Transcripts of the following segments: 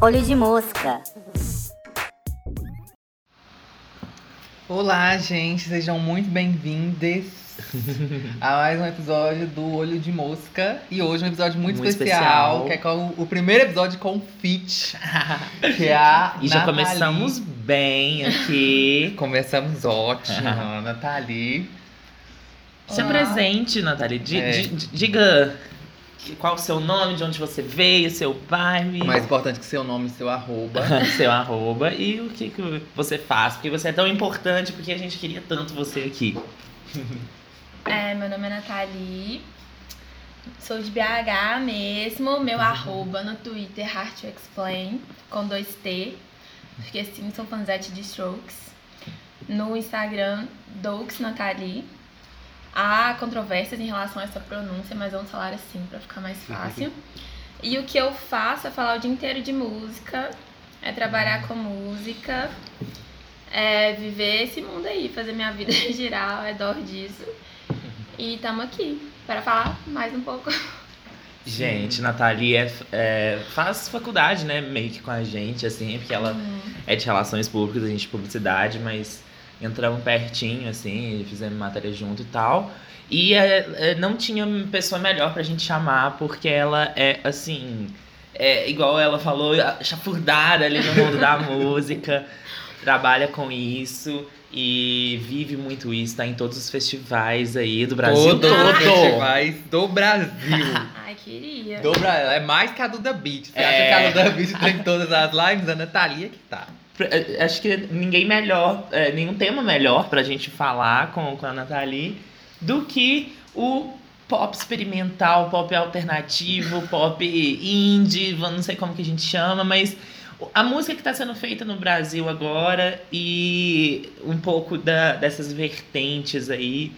Olho de mosca. Olá, gente, sejam muito bem-vindos a mais um episódio do Olho de Mosca. E hoje um episódio muito, Muito especial, especial. que é com o primeiro episódio com fit, que é a E já Nathalie. começamos bem aqui. Começamos ótimo, Nathalie. Se apresente, Nathalie. Di- É. di- di- diga qual o seu nome, de onde você veio, seu bairro, O mais importante que seu nome e seu arroba. seu arroba e o que, que você faz. Porque você é tão importante, porque a gente queria tanto você aqui. É, meu nome é Nathalie. Sou de BH mesmo. Meu arroba no Twitter, Heart to Explain, com dois T. Porque sim, sou fanzete de Strokes. No Instagram, Doux Nathalie. Há controvérsias em relação a essa pronúncia, mas vamos falar assim pra ficar mais fácil. E o que eu faço é falar o dia inteiro de música, é trabalhar com música, é viver esse mundo aí, fazer minha vida girar ao redor disso. E estamos aqui para falar mais um pouco. Gente, Nathalie é, é- faz faculdade, né? Meio que com a gente, assim, porque ela é de relações públicas, a gente de publicidade, mas entramos pertinho, assim, fizemos matéria junto e tal. E é, é, não tinha pessoa melhor pra gente chamar, porque ela é, assim, é, igual ela falou, chafurdada ali no mundo da música, trabalha com isso e vive muito isso, tá em todos os festivais aí do Brasil Todos os todo. festivais do Brasil. Ai, queria. Do Brasil. É mais que a Duda Beat. Você É. acha que a Duda Beat tem todas as lives? A Nathalie é que tá. É, Acho que ninguém melhor, é, nenhum tema melhor pra gente falar com, com a Nathalie do que o pop experimental, pop alternativo, pop indie, não sei como que a gente chama, mas a música que está sendo feita no Brasil agora e um pouco da, dessas vertentes aí,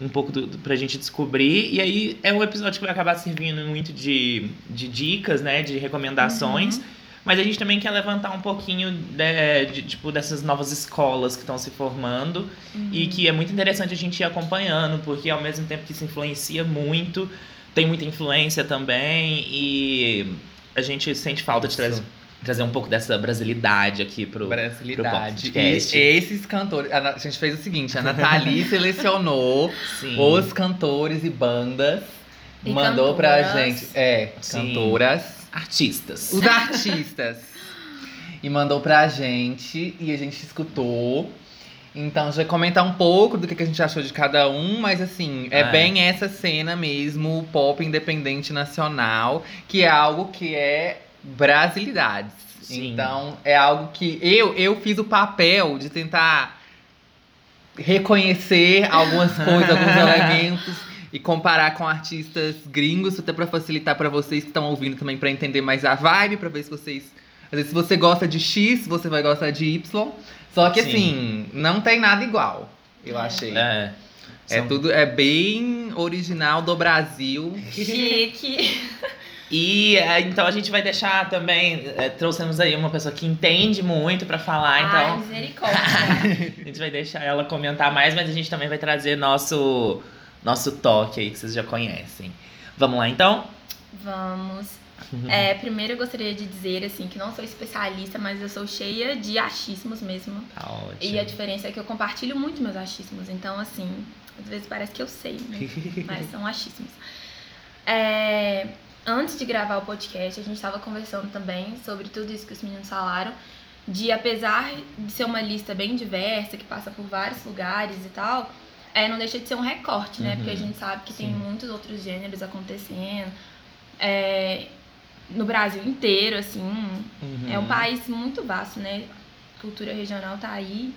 um pouco do, do, pra gente descobrir. E aí é um episódio que vai acabar servindo muito de, de dicas, né? De recomendações. Mas a gente também quer levantar um pouquinho de, de, tipo, dessas novas escolas que estão se formando e que é muito interessante a gente ir acompanhando, porque ao mesmo tempo que se influencia muito, tem muita influência também e a gente sente falta de trazer, trazer um pouco dessa brasilidade aqui pro, Brasilidade. pro E podcast. esses cantores. A, gente fez o seguinte: a Nathalie selecionou Sim. os cantores e bandas. E mandou pra cantoras. gente. É, Sim. cantoras. Artistas. Os artistas. e mandou pra gente e a gente escutou. Então, já comentar um pouco do que que a gente achou de cada um, mas assim, é É. bem essa cena mesmo, pop independente nacional, que é algo que é brasilidades. Sim. Então, é algo que eu, eu fiz o papel de tentar reconhecer algumas coisas, alguns elementos e comparar com artistas gringos, até pra facilitar pra vocês que estão ouvindo também pra entender mais a vibe, pra ver se vocês, às vezes se você gosta de X, você vai gostar de Y. Só que Sim. assim, não tem nada igual, eu É. achei. É. É São- tudo é bem original do Brasil. Chique. E é, então a gente vai deixar também. é, trouxemos aí uma pessoa que entende muito pra falar, Ai, então misericórdia. a gente vai deixar ela comentar mais, mas a gente também vai trazer nosso, nosso toque aí que vocês já conhecem. Vamos lá então? Vamos. É, primeiro eu gostaria de dizer assim que não sou especialista, mas eu sou cheia de achismos mesmo. Tá ótimo. E a diferença é que eu compartilho muito meus achismos. Então, assim, às vezes parece que eu sei, né? mas são achismos. É, antes de gravar o podcast, a gente estava conversando também sobre tudo isso que os meninos falaram. De apesar de ser uma lista bem diversa, que passa por vários lugares e tal, é, não deixa de ser um recorte, né? Uhum. Porque a gente sabe que tem Sim. muitos outros gêneros acontecendo. É, no Brasil inteiro, assim. Uhum. É um país muito vasto, né? Cultura regional tá aí.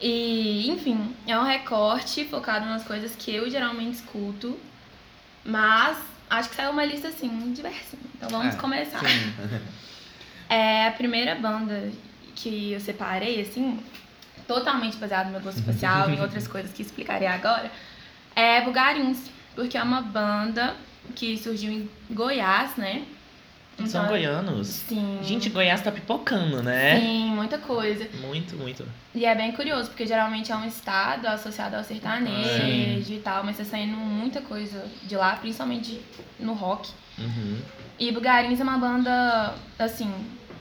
E, enfim, é um recorte focado nas coisas que eu geralmente escuto. Mas acho que saiu uma lista, assim, diversa. Então vamos É, começar. É a primeira banda que eu separei, assim, totalmente baseado no meu gosto espacial e em outras coisas que explicarei agora, é Bugarins. Porque é uma banda que surgiu em Goiás, né? São Então, goianos. Sim. Gente, Goiás tá pipocando, né? Sim, muita coisa. Muito, muito. E é bem curioso, porque geralmente é um estado associado ao sertanejo e tal, mas tá saindo muita coisa de lá, principalmente no rock. Uhum. E Bugarins é uma banda, assim,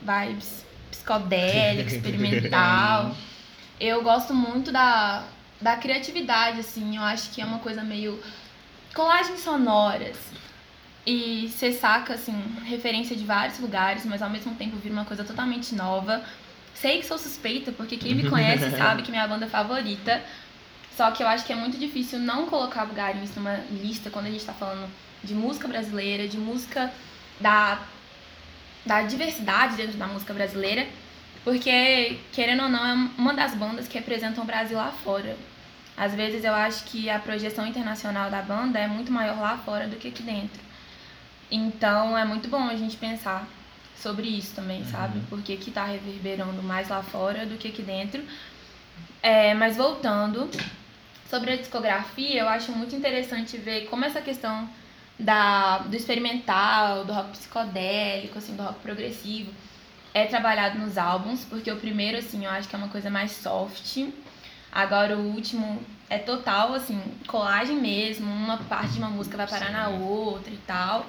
vibes psicodélica, experimental. Eu gosto muito da, da criatividade, assim, eu acho que é uma coisa meio colagens sonoras. E você saca, assim, referência de vários lugares, mas ao mesmo tempo vira uma coisa totalmente nova. Sei que sou suspeita, porque quem me conhece sabe que minha banda é favorita. Só que eu acho que é muito difícil não colocar Bugarins numa lista quando a gente tá falando de música brasileira, de música da, da diversidade dentro da música brasileira. Porque, querendo ou não, é uma das bandas que representam o Brasil lá fora. Às vezes eu acho que a projeção internacional da banda é muito maior lá fora do que aqui dentro. Então é muito bom a gente pensar sobre isso também, sabe? Porque que tá reverberando mais lá fora do que aqui dentro. É, mas voltando, sobre a discografia, eu acho muito interessante ver como essa questão da, do experimental, do rock psicodélico, assim, do rock progressivo, é trabalhado nos álbuns, porque o primeiro, assim, eu acho que é uma coisa mais soft. Agora o último é total, assim, colagem mesmo, uma parte de uma música vai parar na outra e tal.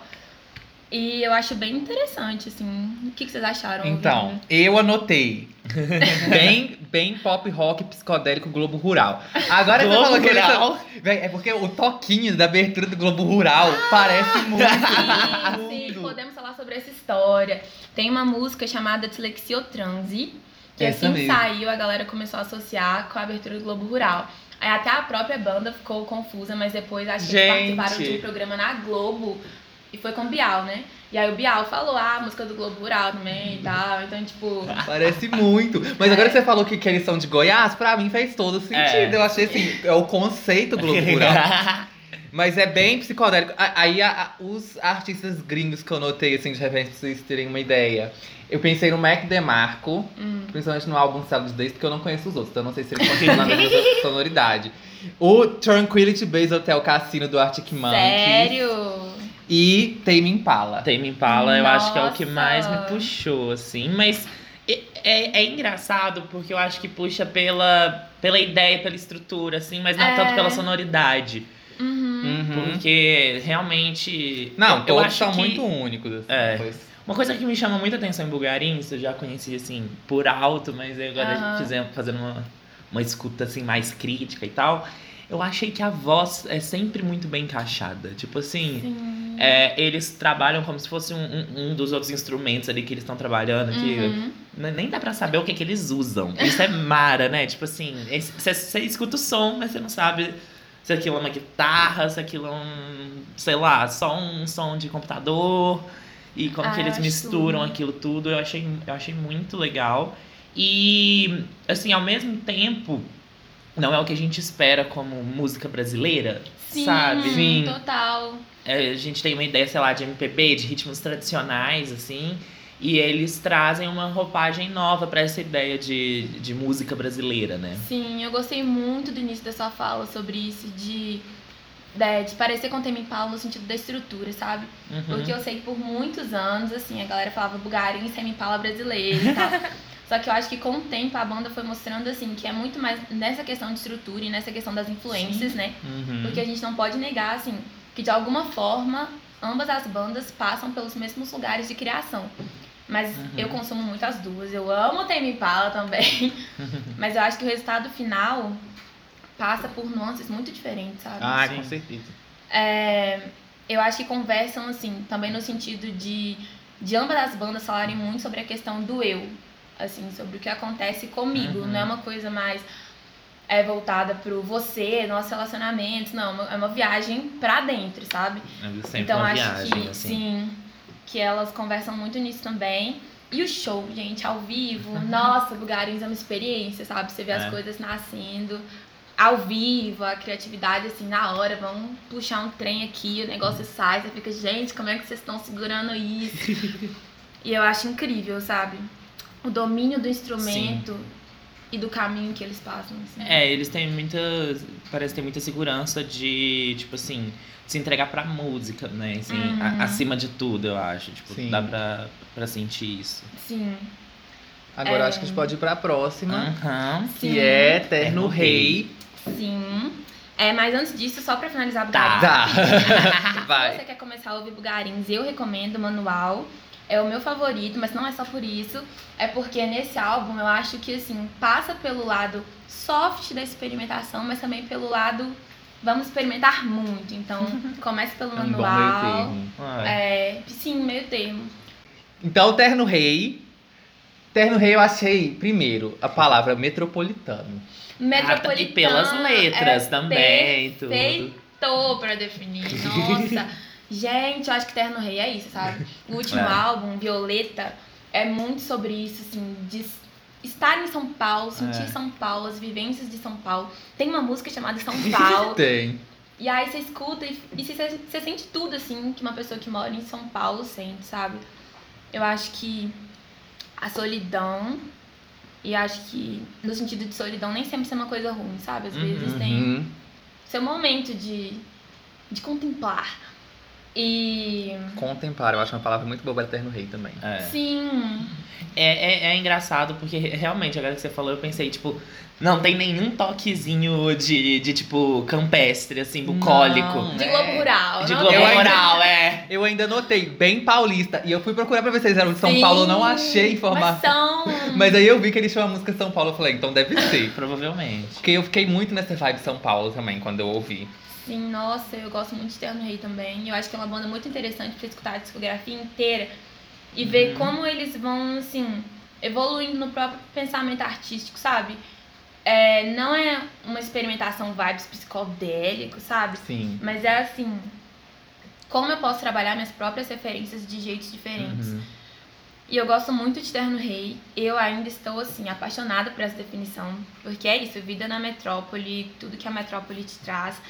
E eu acho bem interessante, assim. O que, vocês acharam? Então, ouvindo? eu anotei. bem, bem pop rock psicodélico Globo Rural. Agora você Globo falou que eles são- Rural? Véi, É porque o toquinho da abertura do Globo Rural parece muito. Sim, sim, podemos falar sobre essa história. Tem uma música chamada Tilexiotrans,e que Essa assim mesmo. saiu, a galera começou a associar com a abertura do Globo Rural. Aí até a própria banda ficou confusa, mas depois acho que eles Gente. participaram de um programa na Globo e foi com o Bial, né? E aí o Bial falou, ah, a música do Globo Rural também e tal. Então, tipo. Parece muito. Mas agora que você falou que, que eles são de Goiás, pra mim fez todo sentido. É. Eu achei assim, é o conceito Globo Rural. Mas é bem psicodélico. Aí a- a- os artistas gringos que eu notei, assim, de referência, pra vocês terem uma ideia. Eu pensei no Mac DeMarco, Hum. principalmente no álbum Células Days, porque eu não conheço os outros, então eu não sei se ele continua na mesma sonoridade. O Tranquility Base Hotel Cassino do Arctic Monkeys. Sério? E Tame Impala. Tame Impala, eu acho que é o que Nossa. mais me puxou, assim. Mas é, é, é engraçado porque eu acho que puxa pela, pela ideia, pela estrutura, assim, mas não É. tanto pela sonoridade. Uhum. Uhum. Porque realmente. Não, eu, eu todos acho são que muito únicos. Assim, É. pois. Uma coisa que me chama muita atenção em Bulgarins, eu já conheci assim por alto, mas agora fizemos, fazendo uma, uma escuta assim mais crítica e tal. Eu achei que a voz é sempre muito bem encaixada. Tipo assim, Sim. é, eles trabalham como se fosse um, um, um dos outros instrumentos ali que eles estão trabalhando, que Uhum. n- nem dá pra saber o que, que eles usam. Isso é mara, né? Tipo assim, você escuta o som, mas você não sabe se aquilo é uma guitarra, se aquilo é um, sei lá, só um som de computador. E como que Ah, eles acho- misturam aquilo tudo, eu achei, eu achei muito legal. E, assim, ao mesmo tempo, não é o que a gente espera como música brasileira, Sim, sabe? Sim. total. É, a gente tem uma ideia, sei lá, de MPB, de ritmos tradicionais, assim. E eles trazem uma roupagem nova pra essa ideia de, de música brasileira, né? Sim, eu gostei muito do início da sua fala sobre isso, de, de, de parecer com Tame Impala no sentido da estrutura, sabe? Uhum. Porque eu sei que por muitos anos, assim, a galera falava Bugarim, Tame Impala brasileiro e tal. Só que eu acho que com o tempo a banda foi mostrando, assim, que é muito mais nessa questão de estrutura e nessa questão das influências, né? Uhum. Porque a gente não pode negar, assim, que de alguma forma ambas as bandas passam pelos mesmos lugares de criação. Mas Uhum. eu consumo muito as duas. Eu amo o Tame Impala também. Mas eu acho que o resultado final passa por nuances muito diferentes, sabe? Ah, Sim. com certeza. É, eu acho que conversam, assim, também no sentido de, de ambas as bandas falarem muito sobre a questão do eu. Assim, sobre o que acontece comigo. Uhum. Não é uma coisa mais é, voltada pro você, nossos relacionamentos. Não, é uma- é uma viagem pra dentro, sabe? É sempre então uma acho viagem, que assim. sim, que elas conversam muito nisso também. E o show, gente, ao vivo, nossa, Bugarins é uma experiência, sabe? Você vê É. as coisas nascendo ao vivo, a criatividade assim na hora, vamos puxar um trem aqui, o negócio sai, você fica, gente, como é que vocês estão segurando isso? e eu acho incrível, sabe? O domínio do instrumento e do caminho que eles passam. Assim. É, eles têm muita. Parece ter muita segurança de, tipo assim, se entregar pra música, né? Assim, Uhum. a- acima de tudo, eu acho. Tipo, Sim. dá pra, pra sentir isso. Sim. Agora É. acho que a gente pode ir pra próxima, Aham. que Sim. é Terno Terno Rei. Sim. É, mas antes disso, só pra finalizar Tá. Bugarins. Tá. Se Vai. você quer começar a ouvir Bugarins, eu recomendo o Manual. É o meu favorito, mas não é só por isso. É porque nesse álbum eu acho que assim, passa pelo lado soft da experimentação, mas também pelo lado vamos experimentar muito. Então, comece pelo É um bom meio manual. termo. Ah, É, sim, meio termo. Então, Terno Rei. Terno Rei eu achei, primeiro, a palavra metropolitano. Metropolitana. e pelas letras é também, tudo. Perfeito pra definir. Nossa. Gente, eu acho que Terno Rei é isso, sabe? O último É. álbum, Violeta, é muito sobre isso, assim, de estar em São Paulo, sentir É. São Paulo, as vivências de São Paulo. Tem uma música chamada São Paulo. Tem. e aí você escuta e, e você, você sente tudo, assim, que uma pessoa que mora em São Paulo sente, sabe? Eu acho que a solidão. E acho que no sentido de solidão nem sempre é uma coisa ruim, sabe? Às vezes Uhum. tem Uhum. seu momento de, de contemplar. E. Contemplar, eu acho uma palavra muito boa para Terno Rei também. É. Sim. É, é, é engraçado, porque re- realmente, agora que você falou, eu pensei, tipo, não tem nenhum toquezinho de, de tipo, campestre, assim, bucólico. Não. De É. Globo Rural. De Globo Eu tem. ainda- Rural, é. Eu ainda notei, bem paulista. E eu fui procurar pra ver se eles eram de São Sim, Paulo, eu não achei Mas informação. são. Mas aí eu vi que eles chamam a música São Paulo, eu falei, então deve ser. Provavelmente. Porque eu fiquei muito nessa vibe São Paulo também, quando eu ouvi. Sim, nossa, eu gosto muito de Terno Rei também. Eu acho que é uma banda muito interessante pra escutar a discografia inteira e ver Uhum. como eles vão, assim, evoluindo no próprio pensamento artístico, sabe? É, não é uma experimentação vibes psicodélico, sabe? Sim. Mas é assim, como eu posso trabalhar minhas próprias referências de jeitos diferentes. Uhum. E eu gosto muito de Terno Rei. Eu ainda estou, assim, apaixonada por essa definição. Porque é isso, vida na metrópole, tudo que a metrópole te traz.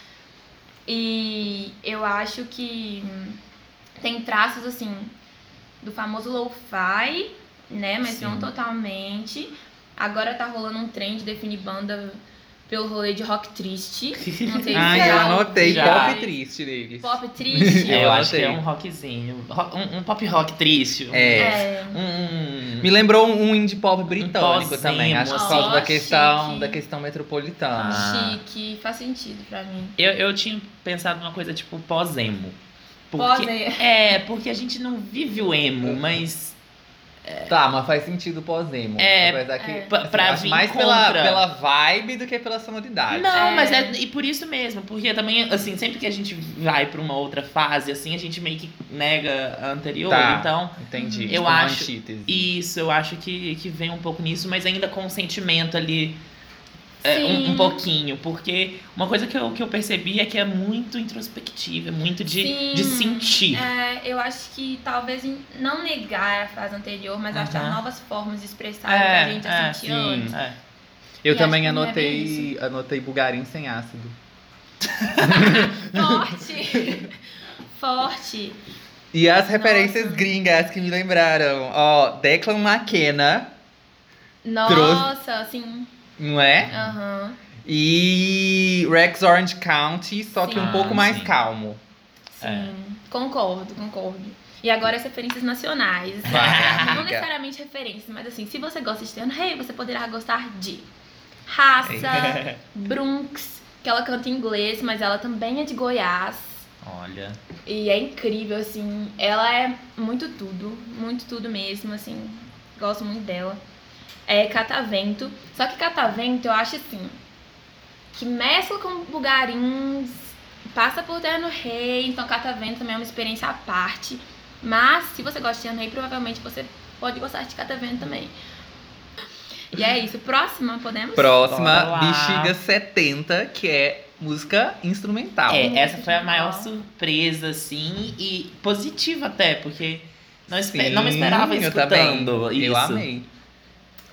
E eu acho que tem traços, assim, do famoso lo-fi, né? Mas não Sim. totalmente. Agora tá rolando um trem de definir banda pelo rolê de rock triste. Não sei se Ah, eu anotei Já. pop triste neles. Pop triste. É, Eu eu acho que anotei. é um rockzinho. ro- Um, um pop rock triste. É. É. Um, Me lembrou um indie pop britânico pós-emo, também, acho que por assim. causa da questão, chique. da questão metropolitana. Ah. Chique, faz sentido pra mim. eu, eu tinha pensado numa coisa tipo pós-emo. Porque, Pós-emo. é, porque a gente não vive o emo, mas Tá, mas faz sentido pós-emo. É, Apesar que, é. Pra- assim, pra vir mais pela, contra. pela vibe do que pela sonoridade. Não, É. mas é e por isso mesmo, porque também, assim, sempre que a gente vai pra uma outra fase, assim, a gente meio que nega a anterior, Tá. então Entendi. Eu tipo acho- isso eu acho que, que vem um pouco nisso, mas ainda com o sentimento ali é, um, Sim. um pouquinho, porque uma coisa que eu, que eu percebi é que é muito introspectiva, é muito de, Sim. de sentir. É, eu acho que talvez não negar a fase anterior, mas achar novas formas de expressar o que a gente já sentia sim. antes. é. Eu E também é anotei, anotei bugarim sem ácido. Forte! Forte! E as referências Nossa. gringas que me lembraram. Ó, Declan McKenna, Nossa, assim. Não é? Aham. E Rex Orange County, só que Sim. um pouco Ah, mais sim. calmo. Sim. É. Concordo, concordo. E agora as referências nacionais. Vai, não necessariamente referências, mas assim, se você gosta de Terno Rei, você poderá gostar de Raça, Brunx, que ela canta em inglês, mas ela também é de Goiás. Olha. E é incrível, assim. Ela é muito tudo. Muito tudo mesmo, assim. Gosto muito dela. É Catavento. Só que Catavento eu acho assim. Que mescla com bugarins. Passa por Terno Rei. Então Catavento também é uma experiência à parte. Mas se você gosta de Terno Rei, provavelmente você pode gostar de Catavento também. E é isso. Próxima, podemos? Próxima. Bexiga 70, que é música instrumental. É, essa foi a maior surpresa, assim, e positiva até, porque não, espe- Sim, não me esperava eu também. escutando isso. Eu amei.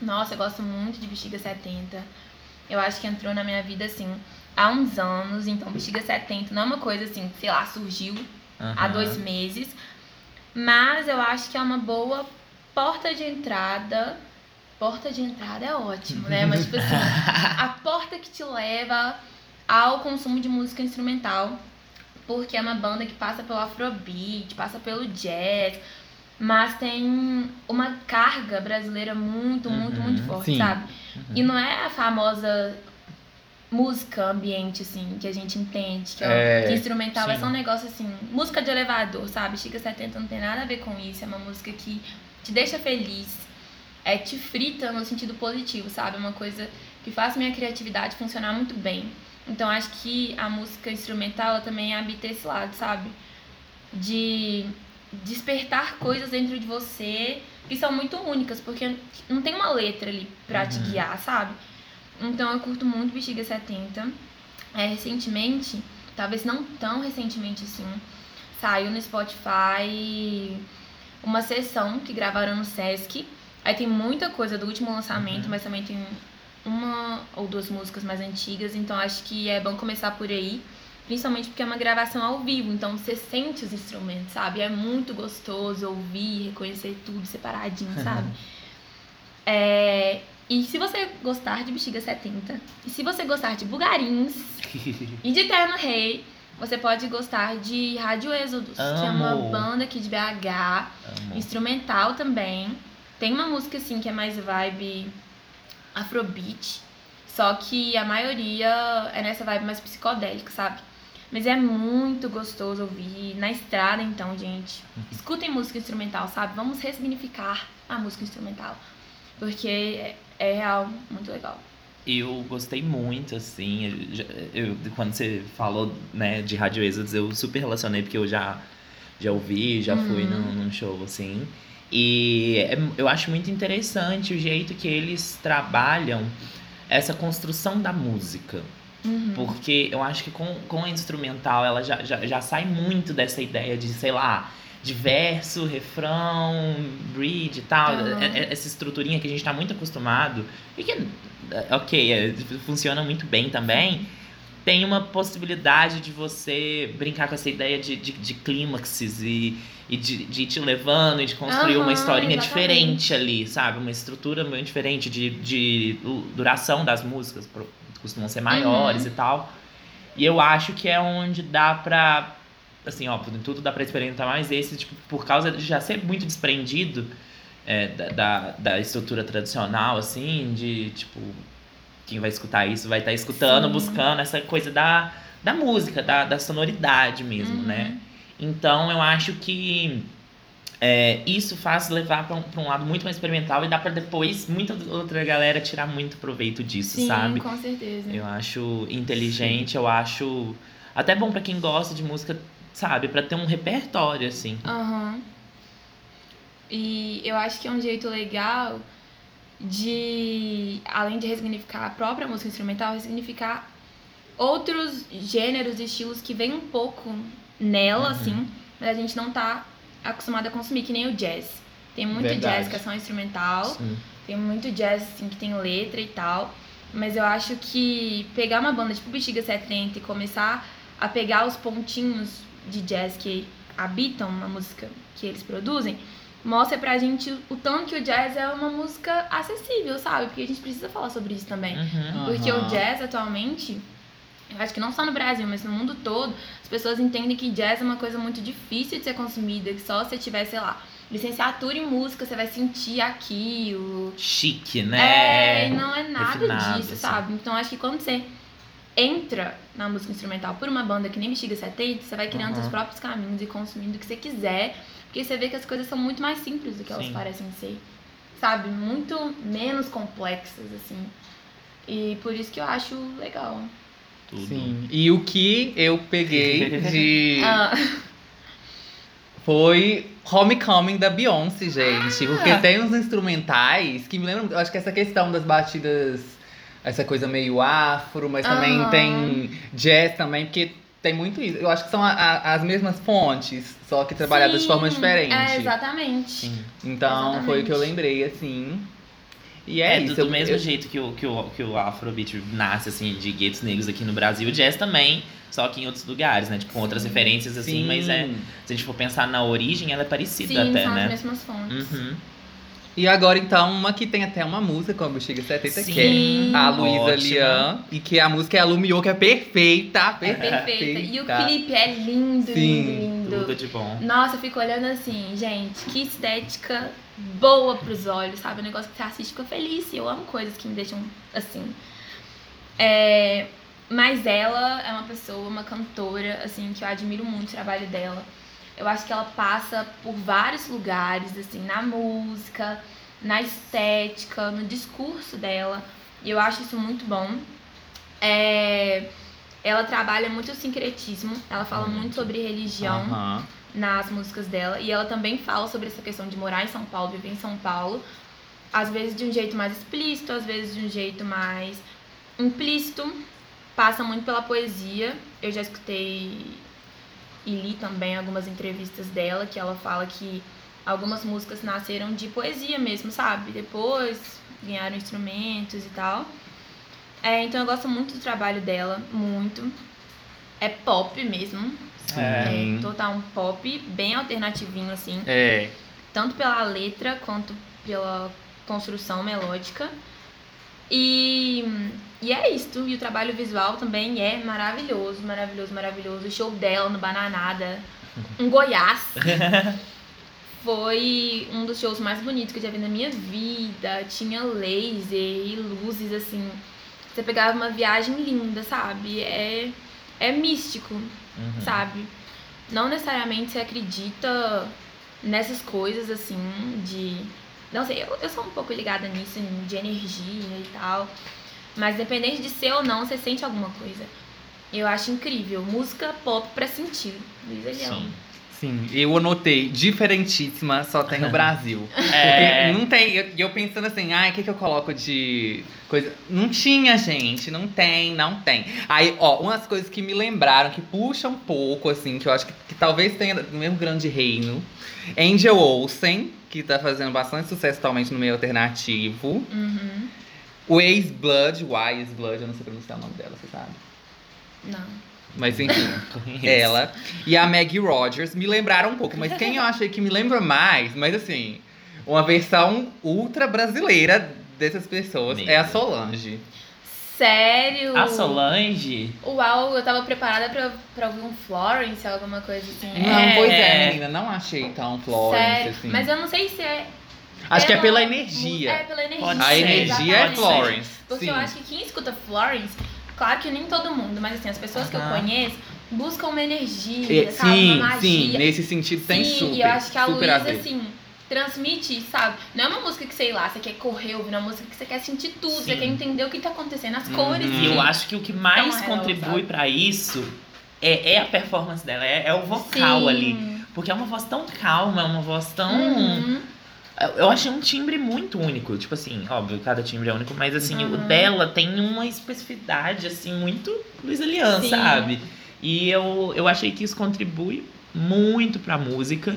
Nossa, eu gosto muito de Bexiga 70. Eu acho que entrou na minha vida, assim, há uns anos. Então, Bexiga 70 não é uma coisa, assim, sei lá, surgiu há Aham. dois meses. Mas eu acho que é uma boa porta de entrada porta de entrada é ótimo, né? Mas, tipo assim, a porta que te leva ao consumo de música instrumental, porque é uma banda que passa pelo afrobeat, passa pelo jazz, mas tem uma carga brasileira muito, muito, Uhum, muito forte, sim. sabe? E não é a famosa música ambiente, assim, que a gente entende, que, é, É, que instrumental é sim. só um negócio assim, música de elevador, sabe? Chica 70 não tem nada a ver com isso, é uma música que te deixa feliz, é te frita no sentido positivo, sabe? É uma coisa que faz minha criatividade funcionar muito bem. Então acho que a música instrumental ela também habita esse lado, sabe? De despertar coisas dentro de você que são muito únicas, porque não tem uma letra ali pra te Uhum. guiar, sabe? Então eu curto muito Bexiga 70. É, recentemente, talvez não tão recentemente assim, saiu no Spotify uma sessão que gravaram no Sesc. Aí tem muita coisa do último lançamento, Uhum. mas também tem uma ou duas músicas mais antigas, então acho que é bom começar por aí. Principalmente porque é uma gravação ao vivo, então você sente os instrumentos, sabe? É muito gostoso ouvir, reconhecer tudo separadinho, sabe? É, E se você gostar de Bexiga 70, e se você gostar de Bugarins e de Terno Rei, você pode gostar de Rádio Êxodos, que é uma Amo. banda aqui de BH, Amo. instrumental também. Tem uma música assim que é mais vibe afrobeat, só que a maioria é nessa vibe mais psicodélica, sabe? Mas é muito gostoso ouvir na estrada, então, gente. Escutem música instrumental, sabe? Vamos ressignificar a música instrumental. Porque é, é real muito legal. Eu gostei muito, assim. eu eu- quando você falou né, de Rádio Êxodos, eu super relacionei, porque eu já, já ouvi, já fui Uhum. num, num show, assim. E é- eu acho muito interessante o jeito que eles trabalham essa construção da música. Uhum. Porque eu acho que com, com a instrumental ela já, já, já sai muito dessa ideia de, sei lá, de verso, refrão, bridge e tal. É- Essa estruturinha que a gente tá muito acostumado. E que, é, ok, funciona muito bem também. Tem uma possibilidade de você brincar com essa ideia de, de, de clímaxes e, e de, de ir te levando e de construir uma Aham, historinha exatamente. diferente ali, sabe? Uma estrutura muito diferente de, de duração das músicas, costumam ser maiores Uhum. e tal. E eu acho que é onde dá pra. Assim, ó, tudo dá pra experimentar mais esse, tipo, por causa de já ser muito desprendido é, da, da, da estrutura tradicional, assim, de tipo. Quem vai escutar isso vai estar escutando, Sim. buscando essa coisa da, da música, da, da sonoridade mesmo, Uhum. né? Então eu acho que é, isso faz levar pra um, pra um lado muito mais experimental e dá pra depois muita outra galera tirar muito proveito disso, Sim, sabe? com certeza. Eu acho inteligente, eu acho até bom pra quem gosta de música, sabe? Pra ter um repertório, assim. Aham. E eu acho que é um jeito legal de, além de ressignificar a própria música instrumental, ressignificar outros gêneros e estilos que vêm um pouco nela, Uhum. assim, mas a gente não tá acostumado a consumir, que nem o jazz. Tem muito Verdade. jazz que é só instrumental, Sim. tem muito jazz assim, que tem letra e tal. Mas eu acho que pegar uma banda tipo Bexiga 70 e começar a pegar os pontinhos de jazz que habitam na música que eles produzem, mostra pra gente o tanto que o jazz é uma música acessível, sabe? Porque a gente precisa falar sobre isso também. Uhum. Porque Aham. o jazz atualmente, eu acho que não só no Brasil, mas no mundo todo, as pessoas entendem que jazz é uma coisa muito difícil de ser consumida, que só se tiver, sei lá, licenciatura em música, você vai sentir aquilo. Chique, né? É, não é nada refinado, disso, assim. sabe? Então acho que quando você entra na música instrumental por uma banda que nem Bexiga 70, você vai criando Uhum. seus próprios caminhos e consumindo o que você quiser, porque você vê que as coisas são muito mais simples do que elas Sim. parecem ser. Sabe? Muito menos complexas, assim. E por isso que eu acho legal. Tudo. Sim. E o que eu peguei de. Ah, Foi Homecoming da Beyoncé, gente. Porque Ah. tem uns instrumentais que me lembram. Eu acho que essa questão das batidas, essa coisa meio afro, mas também Aham. tem jazz também, porque tem muito isso. Eu acho que são a- a- as mesmas fontes, só que trabalhadas de sim, forma diferente. É, exatamente. Então foi o que eu Exatamente. lembrei, assim. E é, É, do, isso. do eu- mesmo eu- jeito que o, que, o, que o Afrobeat nasce, assim, de guetos negros aqui no Brasil, o jazz também, só que em outros lugares, né? Tipo, com outras referências, assim, Sim. mas é. Se a gente for pensar na origem, ela é parecida Sim, até, são né? as mesmas fontes. Uhum. E agora, então, uma que tem até uma música com a Bexiga 70, que Sim. é a Luísa. Lian. E que a música é a Lumiô, que é perfeita. É Perfeita. perfeita. E o clipe é lindo, Sim. lindo, Tudo lindo. de bom. Nossa, eu fico olhando assim, gente, que estética boa pros olhos, sabe? Um negócio que você assiste fica feliz. E eu amo coisas que me deixam assim. É, mas ela é uma pessoa, uma cantora, assim, que eu admiro muito o trabalho dela. Eu acho que ela passa por vários lugares, assim, na música, na estética, no discurso dela. E eu acho isso muito bom. É, ela trabalha muito o sincretismo, ela fala muito sobre religião Aham. Nas músicas dela. E ela também fala sobre essa questão de morar em São Paulo, viver em São Paulo. Às vezes de um jeito mais explícito, às vezes de um jeito mais implícito. Passa muito pela poesia. Eu já escutei e li também algumas entrevistas dela que ela fala que algumas músicas nasceram de poesia mesmo, sabe? Depois ganharam instrumentos e tal. É, então eu gosto muito do trabalho dela, muito. É pop mesmo. É. É total um pop, bem alternativinho, assim. É. Tanto pela letra quanto pela construção melódica. E, e é isto. E o trabalho visual também é maravilhoso, maravilhoso, maravilhoso. O show dela no Bananada, em Goiás, foi um dos shows mais bonitos que eu já vi na minha vida. Tinha laser e luzes, assim. Você pegava uma viagem linda, sabe? É, é místico Uhum. sabe? Não necessariamente você acredita nessas coisas assim de. Não sei, eu, eu sou um pouco ligada nisso, de energia e tal. Mas independente de ser ou não, você sente alguma coisa. Eu acho incrível. Música pop pra sentir. Leão. Sim. Sim, eu anotei, diferentíssima, só tem no Brasil. É. Porque não tem, e eu, eu pensando assim, ai, o que, que eu coloco de coisa? Não tinha, gente, não tem, não tem. Aí, ó, umas coisas que me lembraram, que puxam um pouco, assim, que eu acho que, que talvez tenha no mesmo grande reino. Angel Olsen, que tá fazendo bastante sucesso atualmente no meio alternativo. Uhum. O Ex-Blood, o Ex-Blood, eu não sei pronunciar o nome dela, você sabe? Não. Mas enfim. Ela e a Maggie Rogers me lembraram um pouco, mas quem eu achei que me lembra mais, mas assim, uma versão ultra brasileira dessas pessoas Meu é a. Solange. Sério? A Solange. Uau, eu tava preparada pra, pra ouvir um Florence, alguma coisa assim. Não, pois é, É. menina, não achei tão Florence Sério. assim. Mas eu não sei se é. Acho que é pela É, energia. pela energia. Pode a ser, energia é. Florence. Porque sim. eu acho que quem escuta Florence, claro que nem todo mundo, mas assim, as pessoas que eu conheço buscam uma energia, É, sabe? sim, uma magia. sim, nesse sentido tem Sim, super. e eu acho que a Luísa, assim, transmite, sabe? Não é uma música que, sei lá, você quer correr ouvindo, é uma música que você quer sentir tudo, você Sim. quer entender o que tá acontecendo, as Uhum. cores. E eu acho que o que mais Então, contribui pra isso é, é a performance dela, é, é o vocal Sim. ali. Porque é uma voz tão calma, é uma voz tão. Uhum. Eu- achei um timbre muito único. Tipo assim, óbvio, cada timbre é único, mas assim, o Uhum. dela tem uma especificidade, assim, muito Luísa Lian, Sim. sabe? E eu, eu achei que isso contribui muito pra música.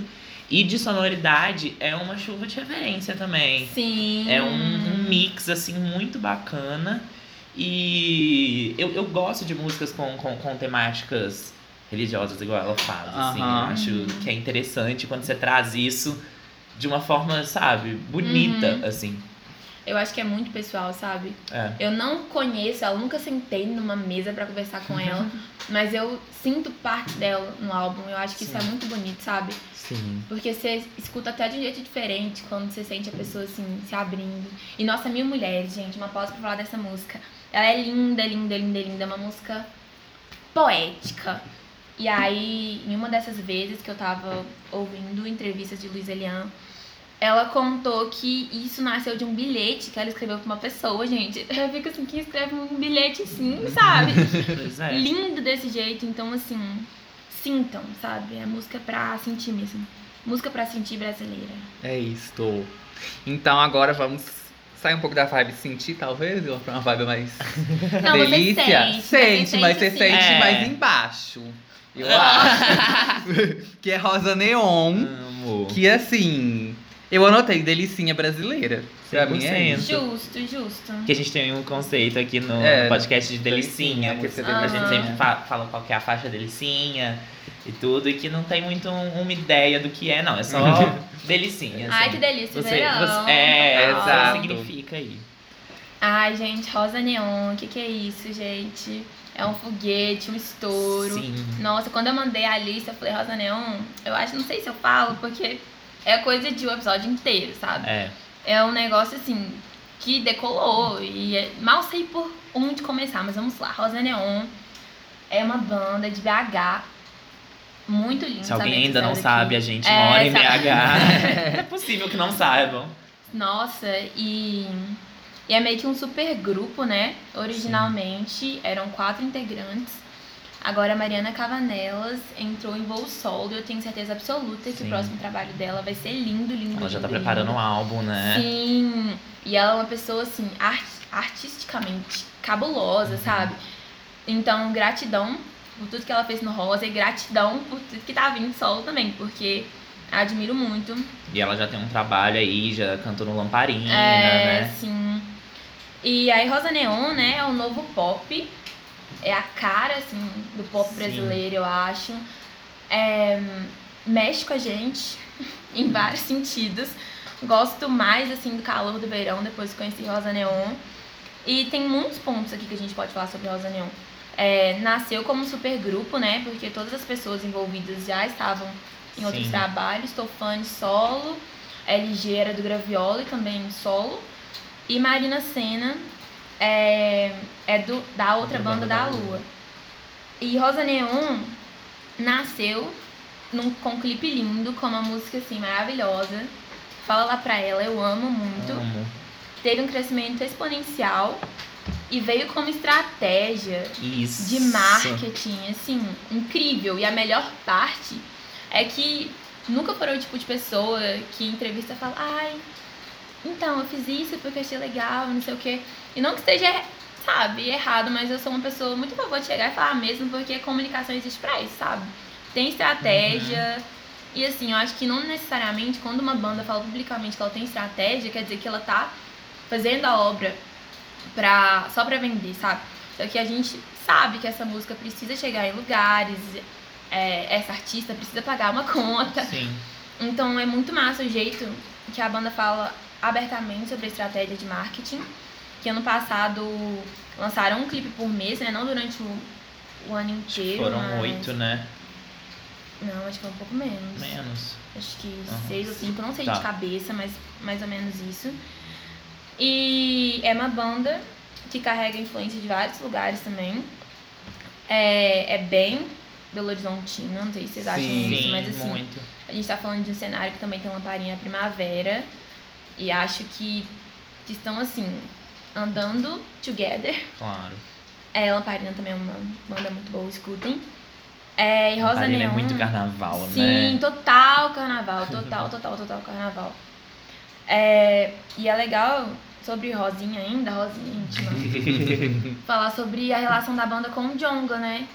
E de sonoridade é uma chuva de referência também. Sim. É um, um mix, assim, muito bacana. E eu, eu gosto de músicas com, com, com temáticas religiosas, igual ela faz. Assim, Aham. Eu acho que é interessante quando você traz isso de uma forma, sabe, bonita, Uhum. assim. Eu acho que é muito pessoal, sabe? É. Eu não conheço ela, nunca sentei numa mesa pra conversar com ela, mas eu sinto parte dela no álbum. Eu acho que isso é Sim. muito bonito, sabe? Sim. Porque você escuta até de um jeito diferente quando você sente a pessoa assim, se abrindo. E nossa, Mil Mulheres, gente, uma pausa pra falar dessa música. Ela é linda, linda, linda, linda. É uma música poética. E aí, em uma dessas vezes que eu tava ouvindo entrevistas de Luísa Elian, ela contou que isso nasceu de um bilhete que ela escreveu pra uma pessoa, gente. Eu fico assim, quem escreve um bilhete assim, sabe? Pois é. lindo desse jeito. Então, assim, sintam, sabe? É música pra sentir mesmo. Música pra sentir brasileira. É isto. Então agora vamos sair um pouco da vibe sentir, talvez, pra uma vibe mais Não, você delícia. sente, você sente, mas você sente É. mais embaixo. Eu acho. que é Rosa Neon. Amo. Que assim. Eu anotei delicinha brasileira. Pra mim é 100%. isso. Justo, justo. Que a gente tem um conceito aqui no É, podcast de delicinha. delicinha, que você a gente sempre fa- fala qual que é a faixa delicinha. e tudo, e que não tem muito um- uma ideia do que é, não. É só delicinha. Ai, assim. que delícia, Você, verão. você, é, Exato. exato. significa aí. Ai, gente, rosa neon, o que, que é isso, gente? É um foguete, um estouro. Sim. Nossa, quando eu mandei a lista, eu falei rosa neon, eu acho, não sei se eu falo, porque é coisa de um episódio inteiro, sabe? É. É um negócio assim que decolou e é- mal sei por onde começar, mas vamos lá. Rosa Neon é uma banda de BH muito linda. Se alguém ainda não sabe, a gente É, mora em sabe? BH. é possível que não saibam. Nossa, e, e é meio que um super grupo, né? Originalmente eram quatro integrantes. Agora a Mariana Cavanelas entrou em voo solo e eu tenho certeza absoluta que Sim. o próximo trabalho dela vai ser lindo, lindo, Ela já tá lindo, preparando um álbum, né? Sim, e ela é uma pessoa assim, art- artisticamente cabulosa, Uhum. sabe? Então, gratidão por tudo que ela fez no Rosa e gratidão por tudo que tá vindo solo também, porque admiro muito. E ela já tem um trabalho aí, já cantou no Lamparina, é, né? sim. E aí Rosa Neon, né, é o novo pop. É a cara, assim, do pop Sim. brasileiro, eu acho. É, mexe com a gente em vários sentidos. Gosto mais, assim, do calor do verão, depois que conheci Rosa Neon. E tem muitos pontos aqui que a gente pode falar sobre Rosa Neon. É, nasceu como um super grupo, né, porque todas as pessoas envolvidas já estavam em outros Sim. trabalhos. Stofani solo, LG era do Gravioli também solo. E Marina Senna é, é do, da outra banda, da Lua. E Rosa Neon nasceu num, com um clipe lindo, com uma música assim maravilhosa. Fala lá pra ela, eu amo muito. Amo. Teve um crescimento exponencial e veio como estratégia Isso. de marketing, assim, incrível. E a melhor parte é que nunca foram o tipo de pessoa que entrevista fala, ai, então, eu fiz isso porque achei legal, não sei o quê. E não que esteja, sabe, errado, mas eu sou uma pessoa muito a favor de chegar e falar mesmo, porque comunicação existe pra isso, sabe? Tem estratégia. E assim, eu acho que não necessariamente quando uma banda fala publicamente que ela tem estratégia, quer dizer que ela tá fazendo a obra pra, só pra vender, sabe? Só que a gente sabe que essa música precisa chegar em lugares, é, essa artista precisa pagar uma conta. Sim. Então é muito massa o jeito que a banda fala abertamente sobre a estratégia de marketing. Que ano passado lançaram um clipe por mês, né? Não durante o, o ano inteiro. Foram mas- oito, né? Não, acho que foi um pouco menos. Menos. Acho que Aham. seis ou cinco, não sei Tá. de cabeça, mas mais ou menos isso. E é uma banda que carrega influência de vários lugares também. É, é bem Belo Horizontina, não sei se vocês acham Sim, isso, Sim, mas assim, muito. a gente tá falando de um cenário que também tem lamparina primavera. E acho que, que estão assim, andando together. Claro. É, Lamparina também é uma banda muito boa, escutem. É, e Rosa Lamparina Neon. é muito carnaval, Sim, né? total carnaval, total, total, total carnaval. É, e é legal sobre Rosinha ainda, Rosinha íntima, falar sobre a relação da banda com o Jonga, né?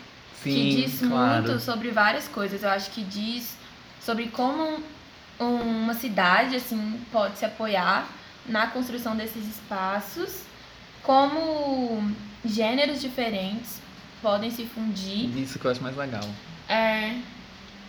que diz claro. muito sobre várias coisas. Eu acho que diz sobre como uma cidade assim pode se apoiar na construção desses espaços, como gêneros diferentes podem se fundir. Isso que eu acho mais legal. É,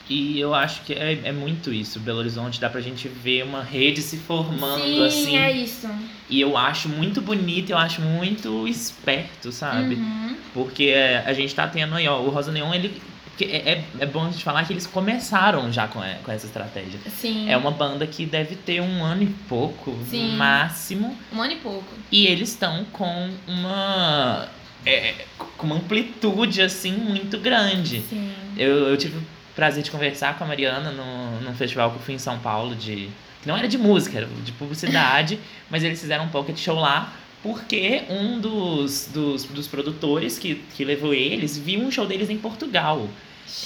E eu acho que é, é muito isso. Belo Horizonte dá pra gente ver uma rede se formando sim, assim. é isso. E eu acho muito bonito, eu acho muito esperto, sabe? Uhum. Porque é, a gente tá tendo aí, ó, o Rosa Neon, ele. É, é, é bom a gente falar que eles começaram já com, é, com essa estratégia. Sim. É uma banda que deve ter um ano e pouco, Sim. no máximo. Um ano e pouco. E eles estão com uma. é, com uma amplitude, assim, muito grande. Sim. Eu, eu tive o prazer de conversar com a Mariana no, num festival que eu fui em São Paulo de. que não era de música, era de publicidade, mas eles fizeram um pocket show lá. Porque um dos, dos, dos produtores que, que levou eles viu um show deles em Portugal.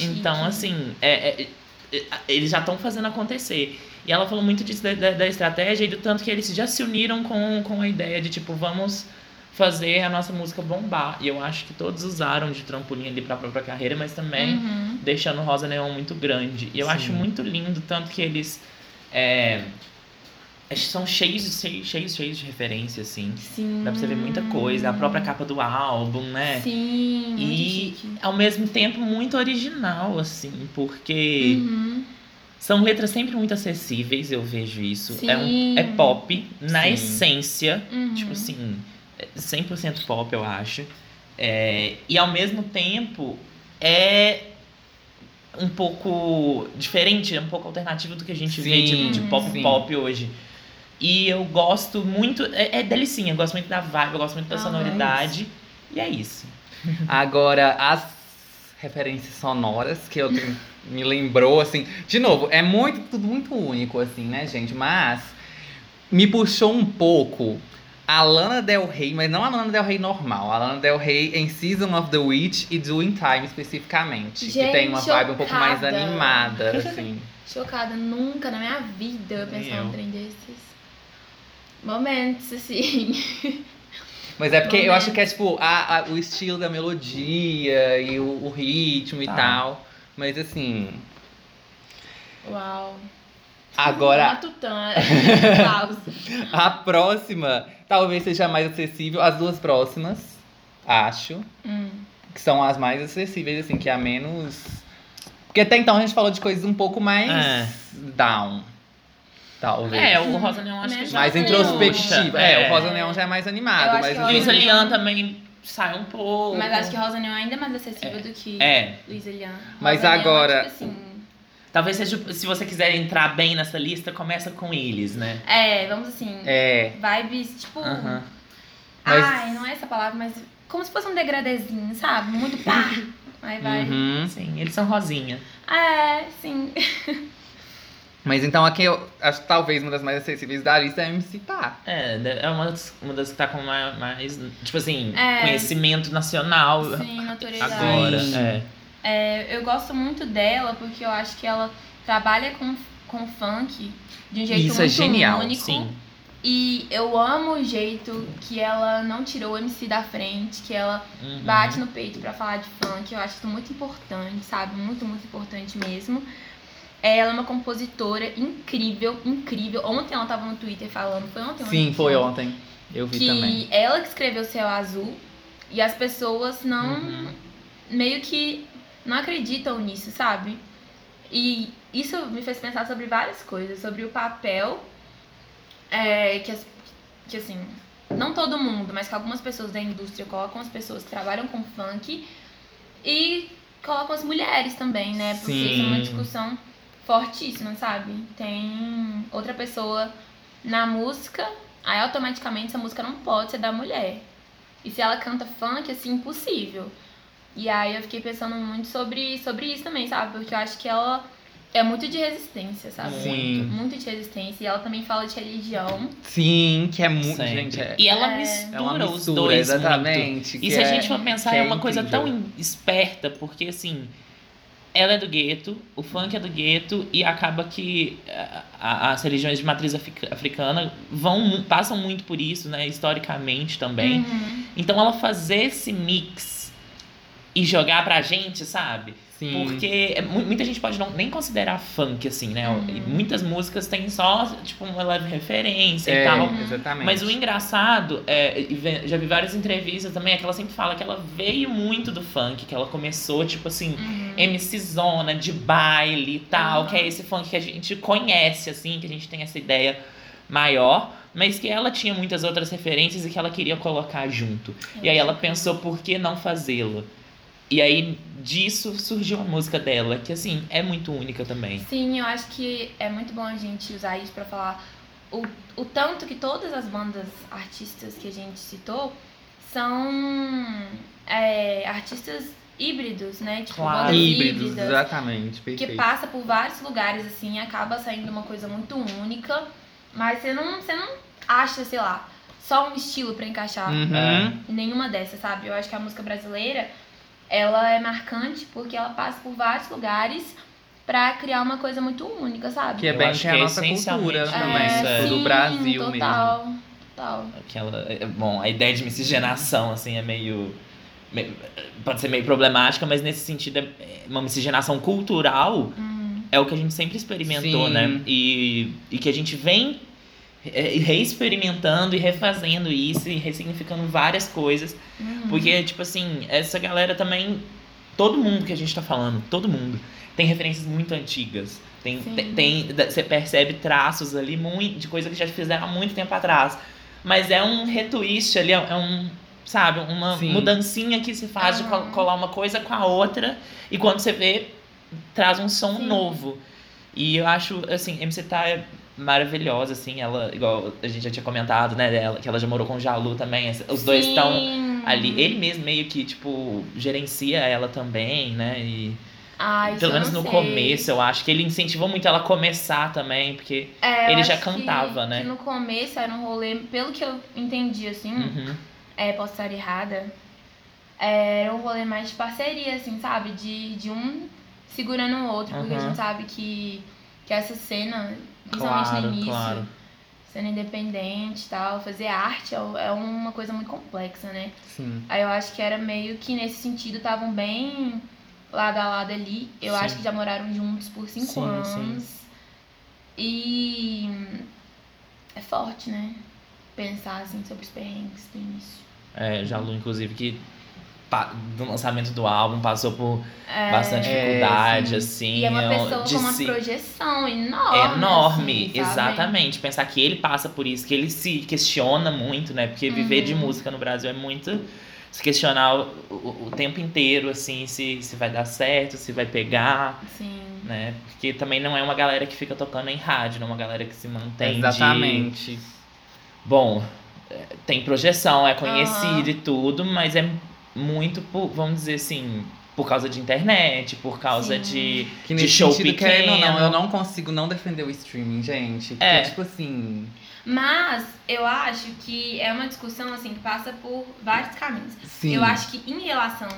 Então, Chique. assim, é, é- é- eles já estão fazendo acontecer. E ela falou muito disso da, da, da estratégia e do tanto que eles já se uniram com, com a ideia de, tipo, vamos fazer a nossa música bombar. E eu acho que todos usaram de trampolim ali pra própria carreira, mas também Uhum. deixando o Rosa Neon muito grande. E eu Sim. acho muito lindo, tanto que eles. É, são cheios, cheios, cheios, cheios de referência, assim. Sim. Dá pra você ver muita coisa. A própria capa do álbum, né? Sim, E ao mesmo tempo muito original, assim, porque Uhum. são letras sempre muito acessíveis, eu vejo isso. É, um, Sim. é pop, na Sim. essência, Uhum. tipo assim, é 100% pop, eu acho. É, e ao mesmo tempo é um pouco diferente, é um pouco alternativo do que a gente vê de, Sim, de pop sim. pop hoje. E eu gosto muito, é, é delicinha, eu gosto muito da vibe, eu gosto muito da Ah, sonoridade. E é isso. Agora, as referências sonoras que eu tenho, me lembrou, assim. De novo, é muito, tudo muito único, assim, né, gente? Mas me puxou um pouco a Lana Del Rey, mas não a Lana Del Rey normal. A Lana Del Rey em Season of the Witch e Doing Time especificamente. que Gente, tem uma vibe um pouco mais animada, assim. Chocada, nunca na minha vida eu eu. num trem desses. Momentos, assim. Mas é porque eu Momentos. acho que é tipo a, a- o estilo da melodia e o, o ritmo e Tá. tal. Mas assim. Uau. Agora. Pausa. A próxima talvez seja mais acessível. As duas próximas, acho, Hum. que são as mais acessíveis, assim, que é a menos. Porque até então a gente falou de coisas um pouco mais É. down. Talvez. É, o Rosa Neon acho que já mais introspectiva. Neon. É, o Rosa Neon já é mais animado, mas Luísa Lian também sai um pouco. Mas acho que Rosa Neon é ainda mais acessível do que É. Luísa Lian. Mas é, agora- tipo assim, Talvez seja, se você quiser entrar bem nessa lista, começa com eles, né? é, vamos assim, É. vibes, tipo. aham. Mas- Ai, não é essa palavra, mas como se fosse um degradezinho, sabe? Muito pá. Aí vai. Uhum. Sim, eles são rosinha. É, sim. Mas então aqui eu acho que talvez uma das mais acessíveis da lista é MC Tá. É, é uma das, uma das que tá com mais, mais tipo assim, É. conhecimento nacional Sim, notoriedade. agora. Sim. É. É, eu gosto muito dela porque eu acho que ela trabalha com, com funk de um jeito Isso é muito genial, único. Sim. E eu amo o jeito que ela não tirou o MC da frente, que ela Uhum. bate no peito pra falar de funk. Eu acho isso muito importante, sabe? Muito, muito importante mesmo. Ela é uma compositora incrível, incrível. Ontem ela tava no Twitter falando, foi ontem? Sim, ontem? foi ontem. Eu vi que também. ela que escreveu Céu Azul e as pessoas não Uhum. meio que não acreditam nisso, sabe? E isso me fez pensar sobre várias coisas, sobre o papel é, que, as, que assim, não todo mundo, mas que algumas pessoas da indústria colocam as pessoas que trabalham com funk e colocam as mulheres também, né? Porque isso é uma Sim. discussão fortíssima, sabe? Tem outra pessoa na música, aí automaticamente essa música não pode ser da mulher. E se ela canta funk, assim, impossível. E aí eu fiquei pensando muito sobre, sobre isso também, sabe? Porque eu acho que ela é muito de resistência, sabe? Sim. Muito, muito de resistência. E ela também fala de religião. Sim, que é muito, Sempre. gente. É, E ela É. mistura, é uma os mistura, dois muito. exatamente. E que se a é- gente for pensar, é é uma coisa incrível. tão in- esperta, porque assim, ela é do gueto, o funk é do gueto, e acaba que a- a- as religiões de matriz africa- africana vão, passam muito por isso, né, historicamente também. Uhum. Então ela fazer esse mix e jogar pra gente, sabe? Sim. Porque é mu- muita gente pode não, nem considerar funk, assim, né? Uhum. E muitas músicas têm só, tipo, uma leve referência é, e tal. exatamente. Mas o engraçado, é, já vi várias entrevistas também, é que ela sempre fala que ela veio muito do funk, que ela começou, tipo assim, Uhum. MC Zona, de baile e tal, Uhum. que é esse funk que a gente conhece, assim, que a gente tem essa ideia maior, mas que ela tinha muitas outras referências e que ela queria colocar junto. E aí ela pensou, por que não fazê-lo? E aí disso surgiu a música dela, que assim, é muito única também. Sim, eu acho que é muito bom a gente usar isso pra falar o, o tanto que todas as bandas artistas que a gente citou são é, artistas híbridos, né? Tipo, Claro. bandas Híbridos, híbridas. exatamente. que Perfeito. passa por vários lugares, assim, acaba saindo uma coisa muito única, mas você não, você não acha, sei lá, só um estilo pra encaixar Uhum. em nenhuma dessas, sabe? Eu acho que a música brasileira, ela é marcante porque ela passa por vários lugares pra criar uma coisa muito única, sabe? Que é bem que é a é nossa cultura também. é. do sim, Brasil mesmo. total, Total. Aquela, é, bom, a ideia de miscigenação, assim, é meio, Pode ser meio problemática, mas nesse sentido, é uma miscigenação cultural Hum. é o que a gente sempre experimentou, Sim. né? E, e que a gente vem é, reexperimentando e refazendo isso e ressignificando várias coisas. Uhum. Porque, tipo assim, essa galera também. Todo mundo que a gente tá falando, todo mundo, tem referências muito antigas. Tem, tem, você percebe traços ali muito, de coisa que já fizeram há muito tempo atrás. Mas é um retwist ali, é é um. Sabe, uma Sim. mudancinha que se faz de Aham. col- colar uma coisa com a outra. E quando você vê, traz um som Sim. novo. E eu acho, assim, MC Tá é maravilhosa, assim, ela, igual a gente já tinha comentado, né, dela, que ela já morou com o Jalu também. Os dois estão ali. Ele mesmo meio que, tipo, gerencia ela também, né? E Ah, isso pelo menos no sei. começo, eu acho que ele incentivou muito ela a começar também, porque. É, ele já cantava, que, né? Que no começo era um rolê, pelo que eu entendi, assim, Uhum. é, posso estar errada, era um rolê mais de parceria, assim, sabe? De, de um segurando o outro, porque a Uhum. gente sabe que, que essa cena, principalmente Claro, no início, claro. cena independente e tal, fazer arte é, é uma coisa muito complexa, né? Sim. Aí eu acho que era meio que nesse sentido estavam bem lado a lado ali. Eu Sim. acho que já moraram juntos por cinco Sim, anos. sim. E é forte, né? Pensar assim sobre os perrengues do início. É, Jalu, inclusive, que do lançamento do álbum passou por É, bastante É, dificuldade, sim. assim. E é uma é, pessoa de com uma se- projeção enorme. É enorme, assim, sabe? exatamente. Pensar que ele passa por isso, que ele se questiona muito, né? Porque viver de Uhum. música no Brasil é muito se questionar o, o- o tempo inteiro, assim, se, se vai dar certo, se vai pegar, Sim. né? Porque também não é uma galera que fica tocando em rádio, não é uma galera que se mantém de- Exatamente. Bom, é, tem projeção, é conhecido Aham. e tudo, mas é muito, por, vamos dizer assim, por causa de internet, por causa Sim. de, Que de show sentido, pequeno. querendo ou não, eu não consigo não defender o streaming, gente. Porque, É. tipo assim. Mas eu acho que é uma discussão assim que passa por vários caminhos. Sim. Eu acho que em relação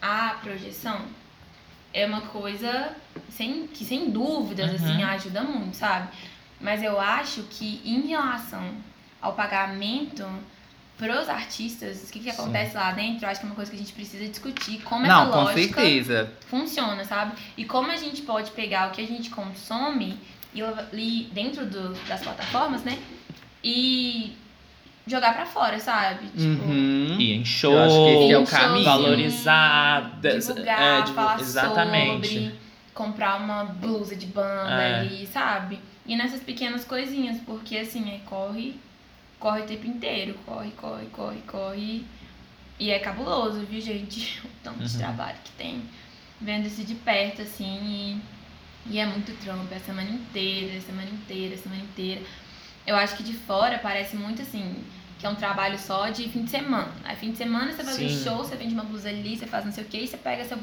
à projeção é uma coisa sem, que sem dúvidas Uhum. assim ajuda muito, sabe? Mas eu acho que em relação ao pagamento pros artistas, o que, que Sim. acontece lá dentro, eu acho que é uma coisa que a gente precisa discutir como Não, essa com lógica certeza. funciona, sabe? E como a gente pode pegar o que a gente consome e ali dentro do- das plataformas, né? E jogar pra fora, sabe? Tipo, Uhum. ir em show, Eu acho que é o caminho. valorizar, divulgar, é, divu- falar exatamente. sobre, comprar uma blusa de banda É. ali, sabe? E nessas pequenas coisinhas, porque assim, é corre, corre o tempo inteiro, corre, corre, corre, corre. E é cabuloso, viu, gente? O tanto de Uhum. trabalho que tem. Vendo isso de perto, assim, e, e é muito trampo, é a semana inteira, a semana inteira, a semana inteira. Eu acho que de fora parece muito assim, que é um trabalho só de fim de semana. Aí fim de semana você vai ver Sim. show, você vende uma blusa ali, você faz não sei o que, e você pega seu,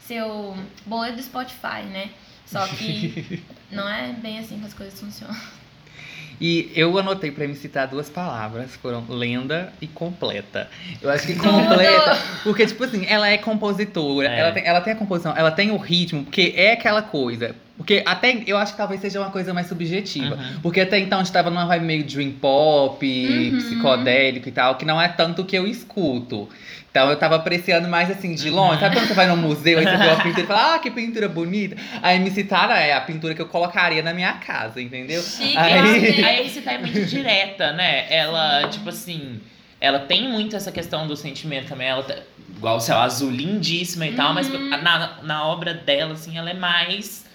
seu boleto do Spotify, né? Só que não é bem assim que as coisas funcionam. E eu anotei pra me citar duas palavras, foram lenda e completa. Eu acho que completa, porque tipo assim, ela é compositora, É. Ela, tem, ela tem a composição, ela tem o ritmo, porque é aquela coisa. Porque até eu acho que talvez seja uma coisa mais subjetiva. Uhum. Porque até então a gente tava numa vibe meio dream pop, Uhum. psicodélico e tal, que não é tanto o que eu escuto. Então eu tava apreciando mais assim, de longe. Uhum. Sabe quando você vai no museu e você vê uma pintura e fala, ah, que pintura bonita? Aí me citaram, é a pintura que eu colocaria na minha casa, entendeu? Chique, Aí-. A MC tá é muito direta, né? Ela, tipo assim, ela tem muito essa questão do sentimento também. Ela tá, igual o céu azul, lindíssima e tal, mas Uhum. na, na obra dela, assim, ela é mais.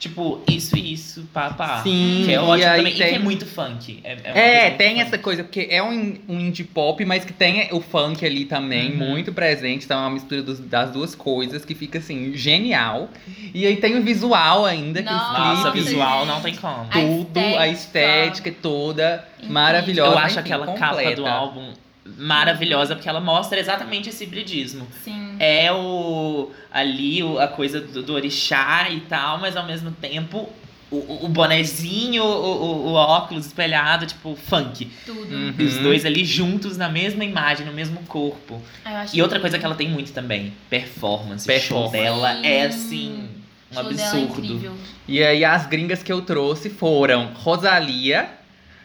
Tipo, isso e isso, pá, pá. Sim, Que é e ótimo aí também. E que tem- é muito funk. É, é É, muito tem funk. essa coisa, porque é um, um indie pop, mas que tem o funk ali também, Uhum. muito presente. Então é uma mistura dos- das duas coisas que fica assim, genial. E aí tem o visual ainda, que os Nossa, clipes, visual não tem como. A tudo, a estética. estética toda Incrível. maravilhosa. Eu acho enfim, aquela capa completa. do álbum maravilhosa, porque ela mostra exatamente esse hibridismo. Sim. É o ali o- a coisa do, do orixá e tal, mas ao mesmo tempo o, o- bonezinho, o, o- o óculos espelhado, tipo, funk. Tudo. Uhum. E os dois ali juntos na mesma imagem, no mesmo corpo. Acho E outra coisa que ela tem muito também, performance. O show Performance. dela é Sim. assim, um show dela é absurdo. incrível. E aí as gringas que eu trouxe foram Rosalia,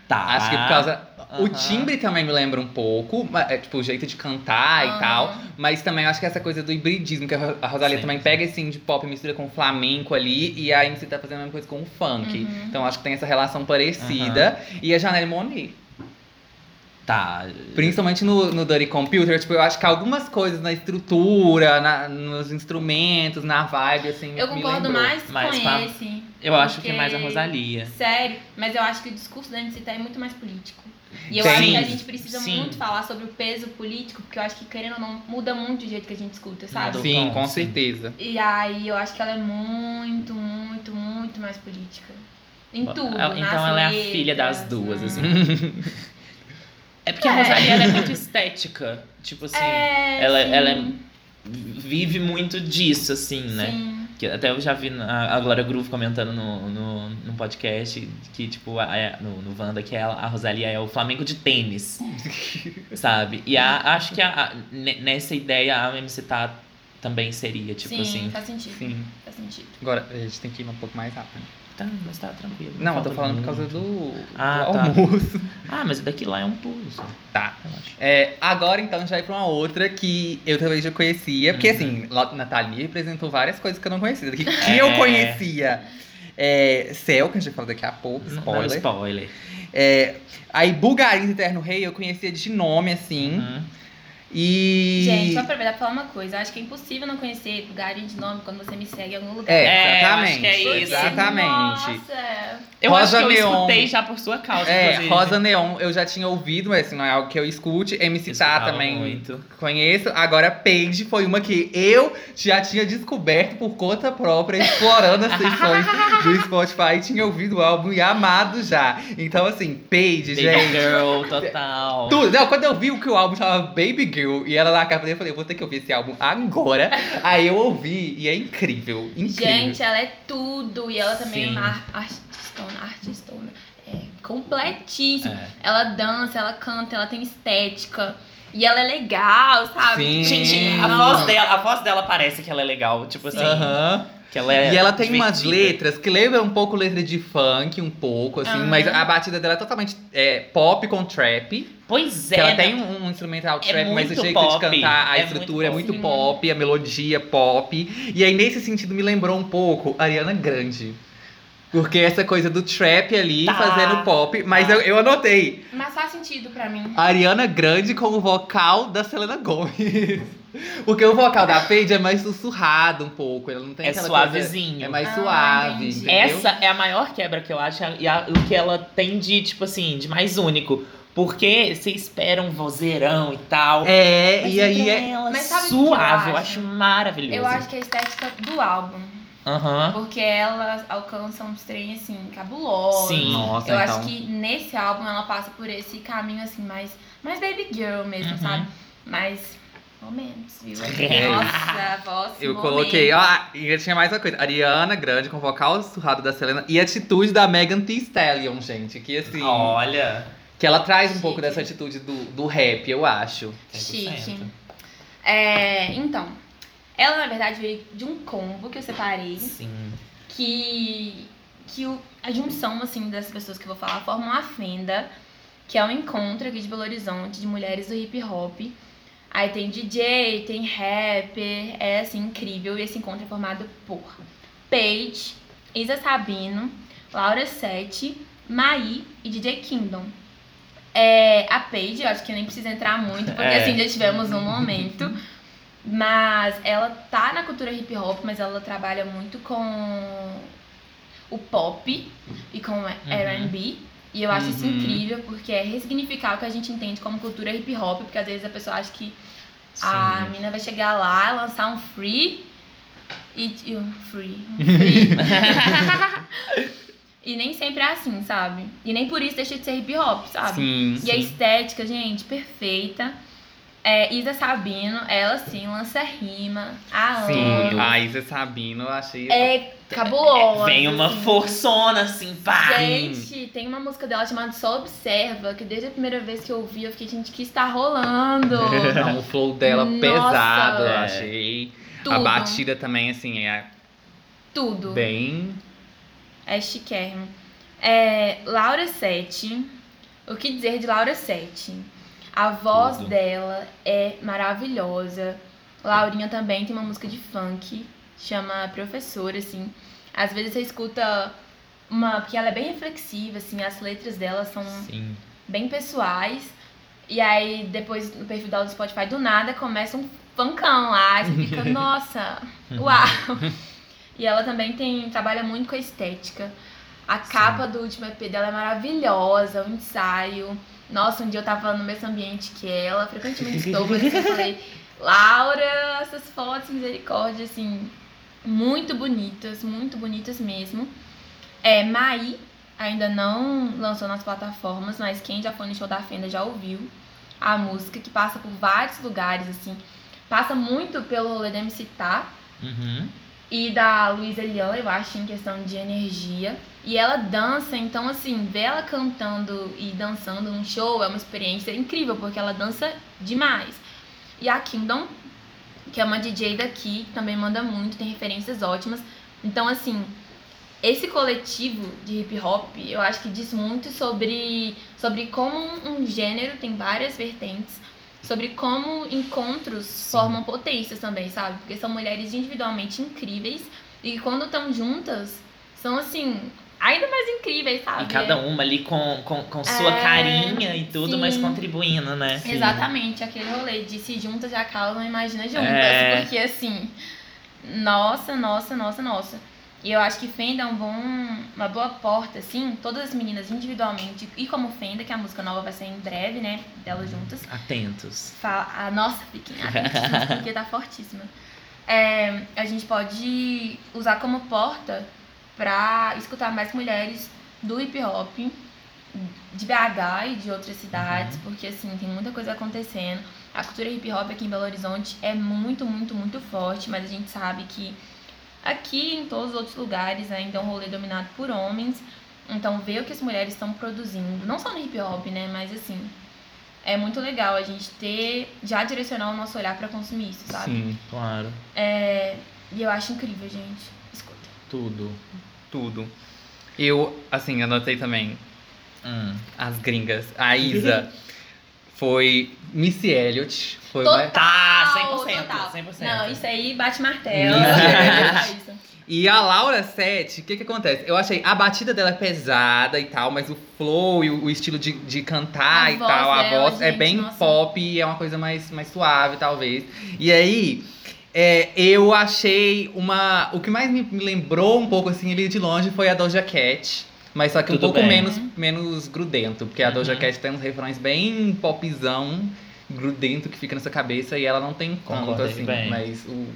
Tá. acho que por causa. O timbre também me lembra um pouco, é, tipo, o jeito de cantar e tal. Mas também acho que essa coisa do hibridismo, que a Ro- a Rosalia Sim, também sim. pega esse indie pop, mistura com flamenco ali, e a MC tá fazendo a mesma coisa com o funk. Uhum. Então eu acho que tem essa relação parecida. E a Janelle Monáe. Tá. Principalmente no, no Dirty Computer, tipo, eu acho que algumas coisas na estrutura, na- nos instrumentos, na vibe, assim, Eu concordo mais, Mais com a- esse. Eu acho que porque- mais a Rosalia. Sério, mas eu acho que o discurso da MC tá é muito mais político. E eu Sim. acho que a gente precisa Sim. muito falar sobre o peso político, porque eu acho que, querendo ou não, muda muito o jeito que a gente escuta, sabe? Sim, com certeza. E aí eu acho que ela é muito, muito, muito mais política. Em tudo. Ela- então ela é a letras, filha das duas, hum. assim. É porque a É. Rosalia ela é muito estética. Tipo assim, É, ela, ela é- vive muito disso, assim, né? Sim. Que até eu já vi a, a Glória Groove comentando no, no, no podcast que, tipo, a- a- no, no Wanda, que ela, a Rosalia é o Flamengo de tênis. sabe? E a- acho que a- a- ne- nessa ideia a MC Tá também seria, tipo sim, assim. faz sentido. Sim. Faz sentido. Agora, a gente tem que ir um pouco mais rápido. Tá, mas tá tranquilo. Não, eu tô falando por muito. causa do, Ah, do tá. almoço. Ah, mas daqui lá é um pulso. Tá. É, agora, então, a gente vai pra uma outra que eu também já conhecia. Porque, Uhum. assim, Natália me representou várias coisas que eu não conhecia. Que, que É. eu conhecia. É, Céu, que a gente vai falar daqui a pouco, Não, spoiler. Não, spoiler. É, aí, Bulgarim do Eterno Rei, eu conhecia de nome, assim. Uhum. E... Gente, vou aproveitar pra falar uma coisa. Eu acho que é impossível não conhecer lugares de nome quando você me segue em algum lugar. É, É, eu exatamente. acho que é isso. Exatamente. Nossa! Eu Rosa acho que eu Neon. escutei já por sua causa, É, inclusive. Rosa Neon eu já tinha ouvido, mas assim, não é algo que eu escute. MC Eu Tá também muito. conheço. Agora, Paige foi uma que eu já tinha descoberto por conta própria, explorando as sessões do Spotify. Tinha ouvido o álbum e amado já. Então, assim, Paige, Baby gente. Girl, total. Tudo. Não, quando eu vi o que o álbum chamava Baby Girl e ela na capa dele, eu falei, eu vou ter que ouvir esse álbum agora. Aí eu ouvi e é incrível. Incrível. Gente, ela é tudo. E ela também Sim. é uma ar- artistona. Artistona. É completíssima. É. Ela dança, ela canta, ela tem estética. E ela é legal, sabe? Sim. Gente, a voz, dela, a voz dela parece que ela é legal. Tipo assim, Aham. Que ela é E ela tem umas divertida. letras que lembram um pouco letra de funk, um pouco, assim, Aham. mas a batida dela é totalmente é, pop com trap. Pois é. ela tem um, um instrumental É trap, mas o muito jeito pop, de cantar, a é estrutura é muito muito pop. pop, a melodia pop. E aí, nesse sentido, me lembrou um pouco Ariana Grande. Porque essa coisa do trap ali Tá. fazendo pop. Mas Tá. eu, eu anotei. Mas faz sentido pra mim. Ariana Grande com o vocal da Selena Gomez. Porque o vocal da Paige é mais sussurrado um pouco. Ela não tem É aquela suavezinho. Coisa, é mais Ah, suave. entendi. entendeu? Essa é a maior quebra que eu acho e a- o que ela tem de, tipo assim, de mais único. Porque você espera um vozeirão e tal. É, Mas e aí é. ela eu suave, eu acho? acho maravilhoso. Eu acho que é a estética do álbum. Aham. Porque ela alcança uns trem, assim, cabulosos. Sim. Nossa, Eu então. acho que nesse álbum ela passa por esse caminho, assim, mais, mais baby girl mesmo, Uhum. sabe? Mais momentos, viu? É. Nossa, voz Eu coloquei, ó, e tinha mais uma coisa. Ariana Grande com vocal sussurrado da Selena e atitude da Megan Thee Stallion, gente. Que assim. Olha. Que ela traz um Chique. pouco dessa atitude do, do rap, eu acho. 100%. Chique. É, então, ela na verdade veio de um combo que eu separei, Sim. que, que o- a junção, assim, das pessoas que eu vou falar forma uma fenda, que é um encontro aqui de Belo Horizonte de mulheres do hip hop. Aí tem DJ, tem rapper, é assim, incrível. E esse encontro é formado por Paige, Isa Sabino, Laura Sete, Maí e DJ Kingdom. É, a Paige, eu acho que nem precisa entrar muito, porque É. assim, já tivemos um momento. Mas ela tá na cultura hip hop, mas ela trabalha muito com o pop e com o R&B. E eu acho isso Uhum. incrível, porque é ressignificar o que a gente entende como cultura hip hop, porque às vezes a pessoa acha que a Sim. mina vai chegar lá, lançar um free e, e um free, um free. e nem sempre é assim, sabe? E nem por isso deixa de ser hip hop, sabe? Sim. E a Sim. estética, gente, perfeita. É, Isa Sabino, ela sim, lança rima há Sim. A Isa Sabino, eu achei. É cabulosa. Vem uma assim. forçona assim, pá. Gente, tem uma música dela chamada Só Observa, que desde a primeira vez que eu ouvi, eu fiquei, gente, que está rolando? Não, o flow dela Nossa. pesado, eu É. achei. Tudo. A batida também, assim, é Tudo. bem. É chiquérrimo. É, Laura Sete, O que dizer de Laura Sete? A voz Tudo. dela é maravilhosa. Laurinha também tem uma música de funk, chama Professora, assim. Às vezes você escuta uma. Porque ela é bem reflexiva, assim, as letras dela são Sim. bem pessoais. E aí, depois no perfil dela do Spotify, do nada começa um funkão lá. E você fica, nossa, uau! E ela também tem trabalha muito com a estética. A capa do último EP dela é maravilhosa, o ensaio. Nossa, um dia eu tava no mesmo ambiente que ela, frequentemente estou, mas eu falei, Laura, essas fotos, misericórdia, assim, muito bonitas, muito bonitas mesmo. É, Mai ainda não lançou nas plataformas, mas quem já foi no show da Fenda já ouviu a música, que passa por vários lugares, assim. Passa muito pelo rolê da MC Tá Uhum. e da Luísa Lian, eu acho, em questão de energia. E ela dança, então, assim, ver ela cantando e dançando num show é uma experiência incrível, porque ela dança demais. E a Kingdom, que é uma DJ daqui, também manda muito, tem referências ótimas. Então, assim, esse coletivo de hip hop, eu acho que diz muito sobre, sobre como um gênero tem várias vertentes, sobre como encontros formam potências também, sabe? Porque são mulheres individualmente incríveis e quando estão juntas são assim, ainda mais incríveis, sabe? E cada uma ali com, com, com sua É, carinha e tudo, mas sim. contribuindo, né? Exatamente, aquele rolê de se juntas já calam, imagina juntas. É. Porque assim, nossa, nossa, nossa, nossa. E eu acho que Fenda é um bom, uma boa porta, assim, todas as meninas individualmente e como Fenda, que a música nova vai ser em breve, né? Delas juntas. Atentos. Fala, a nossa, fiquem atentíssimas, porque tá fortíssima. É, a gente pode usar como porta pra escutar mais mulheres do hip hop de BH e de outras cidades, porque assim, tem muita coisa acontecendo. A cultura hip hop aqui em Belo Horizonte é muito, muito, muito forte, mas a gente sabe que aqui em todos os outros lugares ainda é um rolê dominado por homens. Então, ver o que as mulheres estão produzindo, não só no hip hop, né, mas assim, é muito legal a gente ter, já direcionar o nosso olhar pra consumir isso, sabe? Sim, Claro. É, e eu acho incrível, gente. Tudo. tudo. Eu, assim, anotei também Hum. as gringas. A Isa foi Missy Elliott. Foi Total, mais- Tá, 100%, total. 100%. Não, isso aí bate martelo. É. E a Laura Sete, o que que acontece? Eu achei a batida dela é pesada e tal, mas o flow e o, o estilo de, de cantar A e voz tal, a dela, voz é gente, bem nossa. pop e é uma coisa mais, mais suave, talvez. E aí, é, eu achei uma. O que mais me, lembrou um pouco assim ali de longe foi a Doja Cat. Mas só que um Tudo pouco bem. menos, menos grudento, porque a Doja Uhum. Cat tem uns refrões bem popzão, grudento que fica nessa cabeça e ela não tem tanto Concordei assim. bem. Mas o.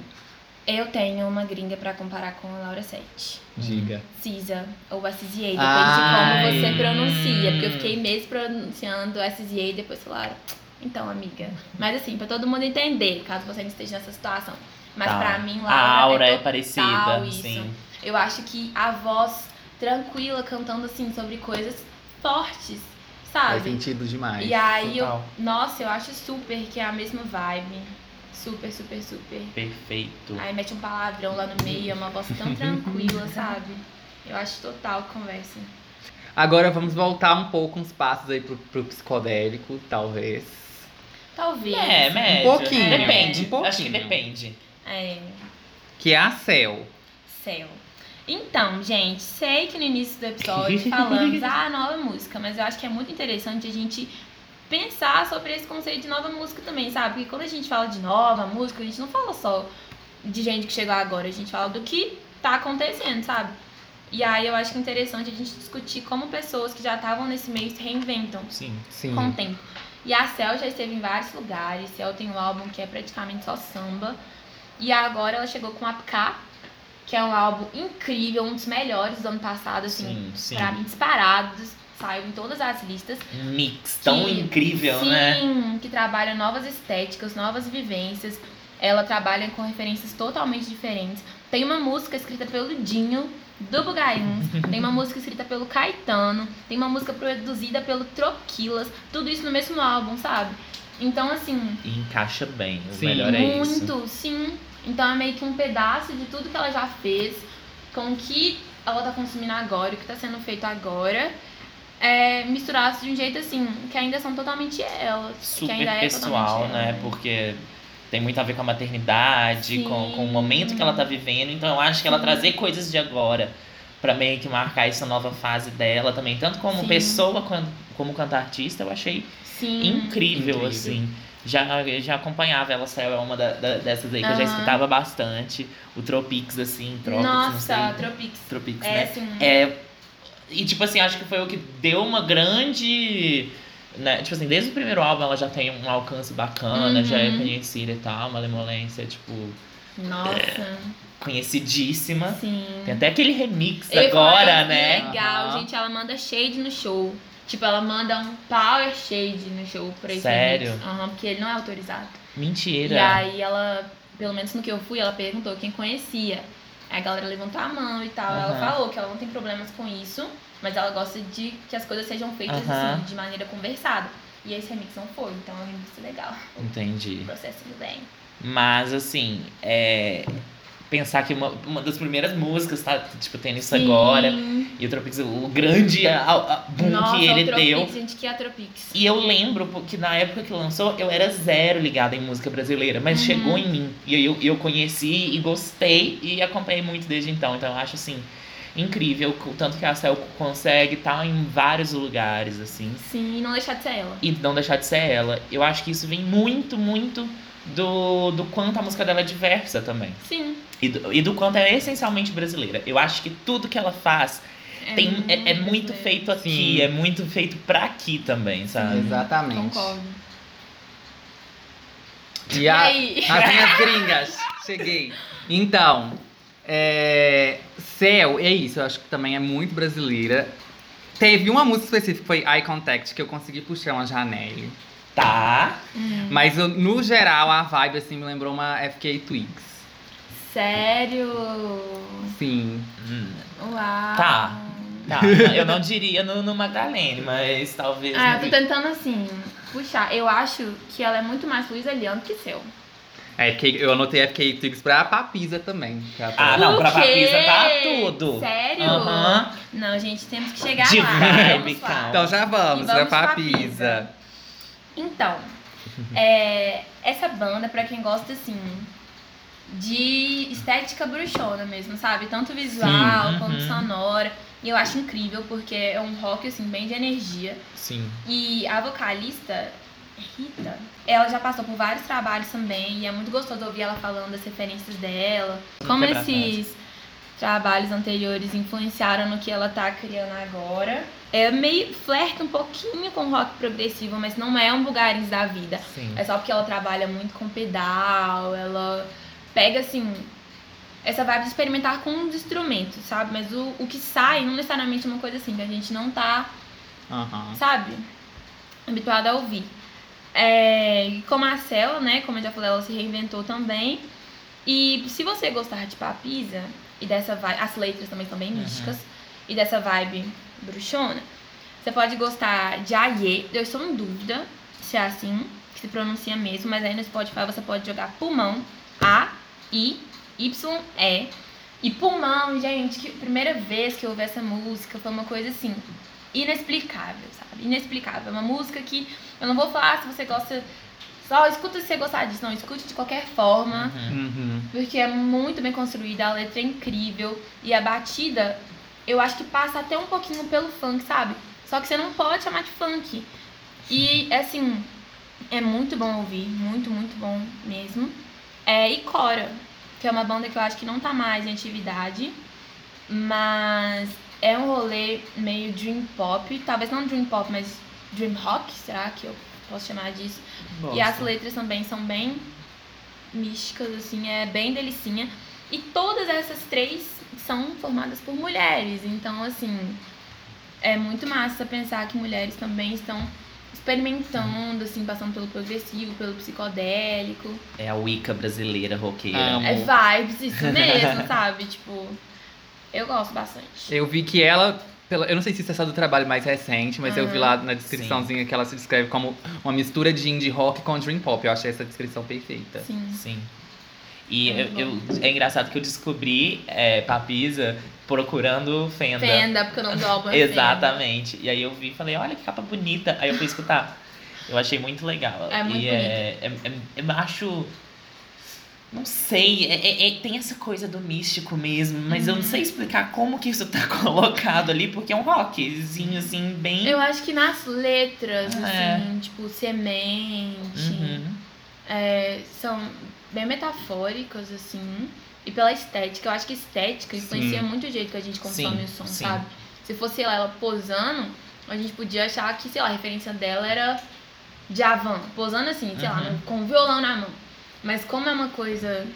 Eu tenho uma gringa pra comparar com a Laura Sete. Diga. Cisa, ou SZA, depende Ai. de como você pronuncia. Porque eu fiquei meses pronunciando SZA e depois falaram. Então, amiga. Mas assim, pra todo mundo entender, caso você não esteja nessa situação. Mas Tá. pra mim, Laura A aura é, total parecida, isso. sim. Eu acho que a voz tranquila, cantando assim sobre coisas fortes, Faz sabe? sentido demais. E aí, eu, nossa, eu acho super que é a mesma vibe. Super, super, super. Perfeito. Aí mete um palavrão lá no meio, é uma voz tão tranquila, sabe? Eu acho total conversa. Agora vamos voltar um pouco uns passos aí pro, pro psicodélico, talvez. Talvez. É, médio. pouquinho, Depende. um pouquinho. Acho que depende. É, Que é a Cell. céu. Então, gente, sei que no início do episódio falamos, ah, nova música, mas eu acho que é muito interessante a gente pensar sobre esse conceito de nova música também, sabe? Porque quando a gente fala de nova música, a gente não fala só de gente que chegou agora, a gente fala do que tá acontecendo, sabe? E aí eu acho que é interessante a gente discutir como pessoas que já estavam nesse meio se reinventam Sim. Sim. com o tempo. E a Cel já esteve em vários lugares. Cel tem um álbum que é praticamente só samba. E agora ela chegou com Apká, que é um álbum incrível, um dos melhores do ano passado, assim, Sim, sim. pra mim, disparados. Saiu em todas as listas. Mix tão Que- incrível, Sim, né? que trabalha novas estéticas, novas vivências. Ela trabalha com referências totalmente diferentes. Tem uma música escrita pelo Dinho, do Bugarins. tem uma música escrita pelo Caetano. Tem uma música produzida pelo Troquilas. Tudo isso no mesmo álbum, sabe? Então, assim, E encaixa bem. O Sim. melhor é isso. muito, sim. Então é meio que um pedaço de tudo que ela já fez, com o que ela tá consumindo agora, o que tá sendo feito agora. é, misturasse de um jeito assim, que ainda são totalmente elas. que Super ainda é pessoal, totalmente né? ela. Porque tem muito a ver com a maternidade, Sim. com, com o momento que ela tá vivendo. Então eu acho que ela Sim. trazer coisas de agora pra meio que marcar essa nova fase dela também, tanto como Sim. pessoa quanto, como cantar artista, eu achei Sim. incrível, Incrível. assim. Já, eu já acompanhava ela, saiu é uma da- da- dessas aí que eu já escutava bastante. O Tropics, assim, Tropics, não sei. Nossa, Tropics. Tropics, É, né? assim, É, e tipo assim, acho que foi o que deu uma grande. Né? Tipo assim, desde o primeiro álbum ela já tem um alcance bacana, Uhum. já é conhecida e tal, uma lemolência, tipo, Nossa, conhecidíssima. sim. Tem até aquele remix Eu agora, falei, né? Legal, Aham. gente. Ela manda shade no show. Tipo, ela manda um power shade no show pra esse Sério? remix. Aham, porque ele não é autorizado. Mentira. E aí ela, pelo menos no que eu fui, ela perguntou quem conhecia. Aí a galera levantou a mão e tal. Ela falou que ela não tem problemas com isso, mas ela gosta de que as coisas sejam feitas Aham. assim, de maneira conversada. E esse remix não foi, então é um remix legal. Entendi. O processo do bem. Mas assim, é. Pensar que uma, uma das primeiras músicas tá, tipo, tendo isso Sim. agora. E o Tropics, o grande a, a boom Nossa, que ele o Tropics, deu. gente, que é a Tropics. E eu lembro que na época que lançou, eu era zero ligada em música brasileira, mas Uhum. chegou em mim. E eu, eu conheci e gostei e acompanhei muito desde então. Então eu acho assim, incrível o tanto que a Cel consegue estar em vários lugares, assim, Sim, e não deixar de ser ela. e não deixar de ser ela. Eu acho que isso vem muito, muito do, do quanto a música dela é diversa também. Sim. E do, e do quanto é essencialmente brasileira. Eu acho que tudo que ela faz tem, é, é muito feito aqui, Sim. é muito feito pra aqui também, sabe? Exatamente. Concordo. E a, aí? as minhas gringas. Cheguei. Então, é, Céu, é isso. Eu acho que também é muito brasileira. Teve uma música específica, que foi Eye Contact, que eu consegui puxar uma Janelle. Tá. Hum. Mas eu- no geral, a vibe assim me lembrou uma FK Twigs. Sério? Sim. Hum, Uau. Tá. Tá, eu não diria no, no Magdalene, mas talvez. Ah, eu tô tentando assim, puxar. Eu acho que ela é muito mais Luísa Leão que seu. É, FK, eu anotei FK Twigs pra Papisa também. é a Ah, não, pra? Papisa tá tudo. Sério? Aham. Não, gente, temos que chegar De lá. vibe, Vamos lá. Então já vamos, pra vamos pra Papisa. Papisa. Então, é, essa banda, pra quem gosta, assim, de estética bruxona mesmo, sabe? Tanto visual Sim, quanto uhum. sonora. E eu acho incrível, porque é um rock, assim, bem de energia. Sim. E a vocalista, Rita, ela já passou por vários trabalhos também. E é muito gostoso ouvir ela falando das referências dela. Como esses trabalhos anteriores influenciaram no que ela tá criando agora. É meio flerta um pouquinho com rock progressivo, mas não é um Bulgarins da vida. Sim. É só porque ela trabalha muito com pedal, ela pega assim essa vibe de experimentar com os instrumentos, sabe? Mas o, o que sai não necessariamente é uma coisa assim, que a gente não tá sabe? Habituada a ouvir. É, como a Cel, né? Como eu já falei, ela se reinventou também. E se você gostar de Papisa e dessa vibe. As letras também são bem Uhum. místicas. E dessa vibe bruxona, você pode gostar de Aie. Eu estou em dúvida se é assim que se pronuncia mesmo, mas aí no Spotify você pode jogar pulmão. A, I, Y, E. E pulmão, gente, que primeira vez que eu ouvi essa música foi uma coisa assim, inexplicável, sabe? Inexplicável. É uma música que eu não vou falar se você gosta. Só escuta se você gostar disso, não, escute de qualquer forma. Uhum. Uhum. Porque é muito bem construída, a letra é incrível. E a batida, eu acho que passa até um pouquinho pelo funk, sabe? Só que você não pode chamar de funk. E, assim, é muito bom ouvir. Muito, muito bom mesmo. É, e Cora, que é uma banda que eu acho que não tá mais em atividade. Mas é um rolê meio dream pop. Talvez não dream pop, mas dream rock, será que eu posso chamar disso? E as letras também são bem místicas, assim, é bem delicinha. E todas essas três são formadas por mulheres. Então, assim, é muito massa pensar que mulheres também estão experimentando, assim, passando pelo progressivo, pelo psicodélico. É a Wicca brasileira roqueira. Amo. É vibes, isso mesmo, sabe? Tipo, eu gosto bastante. Eu vi que ela. Eu não sei se isso é só do trabalho mais recente, mas eu vi lá na descriçãozinha que ela se descreve como uma mistura de indie rock com dream pop. Eu achei essa descrição perfeita. Sim. Sim. E eu, eu- é engraçado que eu descobri é, Papisa procurando Fenda. Fenda, porque o nome do álbum é Fenda. Exatamente. E aí eu vi e falei, olha que capa bonita. Aí eu fui escutar. Eu achei muito legal. É muito e é, é, é- Eu acho. Não sei, é- é- é- tem essa coisa do místico mesmo, mas eu não Uhum. sei explicar como que isso tá colocado ali, porque é um rockzinho, assim, bem. Eu acho que nas letras, É. assim, tipo, semente, Uhum. é, são bem metafóricas, assim. E pela estética, eu acho que estética influencia Sim. muito o jeito que a gente consome Sim, o som, sim. sabe? Se fosse lá, ela posando, a gente podia achar que, sei lá, a referência dela era Javan, posando assim, sei lá, Uhum. com o violão na mão. Mas como é uma coisa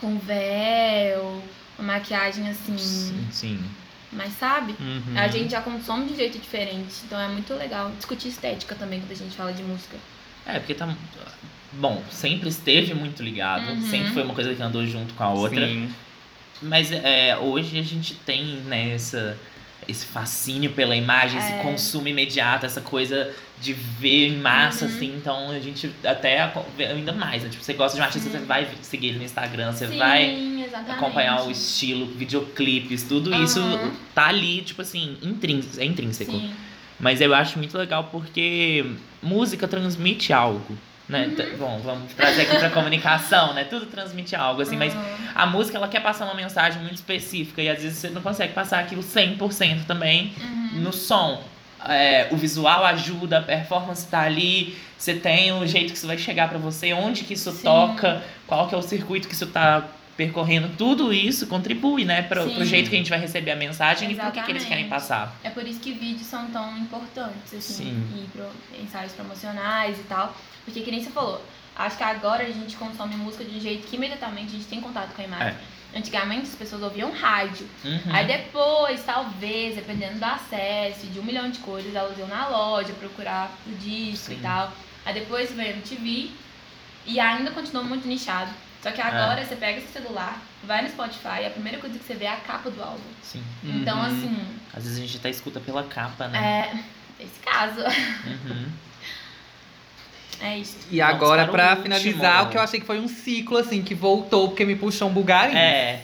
com véu, uma maquiagem assim, Sim, sim. mas sabe? Uhum. A gente já consome de jeito diferente. Então é muito legal discutir estética também quando a gente fala de música. É, porque tá. Bom, sempre esteve muito ligado, Uhum. sempre foi uma coisa que andou junto com a outra. Sim. Mas é, hoje a gente tem né, essa, esse fascínio pela imagem, esse É. consumo imediato, essa coisa de ver em massa, Uhum. assim. Então a gente até ainda mais, né? Tipo, você gosta de um artista, você vai seguir ele no Instagram, você Sim, vai exatamente. acompanhar o estilo, videoclipes, tudo Aham. isso tá ali, tipo assim, intrínseco, é intrínseco. Sim. Mas eu acho muito legal porque música transmite algo, né? Uhum. T- Bom, vamos trazer aqui pra comunicação, né? Tudo transmite algo, assim, mas Aham. a música ela quer passar uma mensagem muito específica e às vezes você não consegue passar aquilo 100% também Uhum. no som. É, o visual ajuda, a performance tá ali, você tem o jeito que isso vai chegar pra você, onde que isso Sim. toca, qual que é o circuito que isso tá percorrendo, tudo isso contribui, né, pro, pro jeito que a gente vai receber a mensagem e pro que, que eles querem Exatamente. passar. É por isso que vídeos são tão importantes, assim, Sim. e pro, ensaios promocionais e tal. Porque que nem você falou, acho que agora a gente consome música de um jeito que imediatamente a gente tem contato com a imagem. Antigamente as pessoas ouviam rádio. Uhum. Aí depois, talvez, dependendo do acesso, de um milhão de coisas, elas iam na loja procurar o disco Sim. e tal. Aí depois veio a MTV e ainda continuou muito nichado. Só que agora você pega esse celular, vai no Spotify e a primeira coisa que você vê é a capa do álbum. Sim. Então, Uhum. assim, Às vezes a gente até escuta pela capa, né? é. Esse caso. Uhum. É isso. E agora, para último. finalizar, o que eu achei que foi um ciclo, assim, que voltou, porque me puxou um Bulgari. É,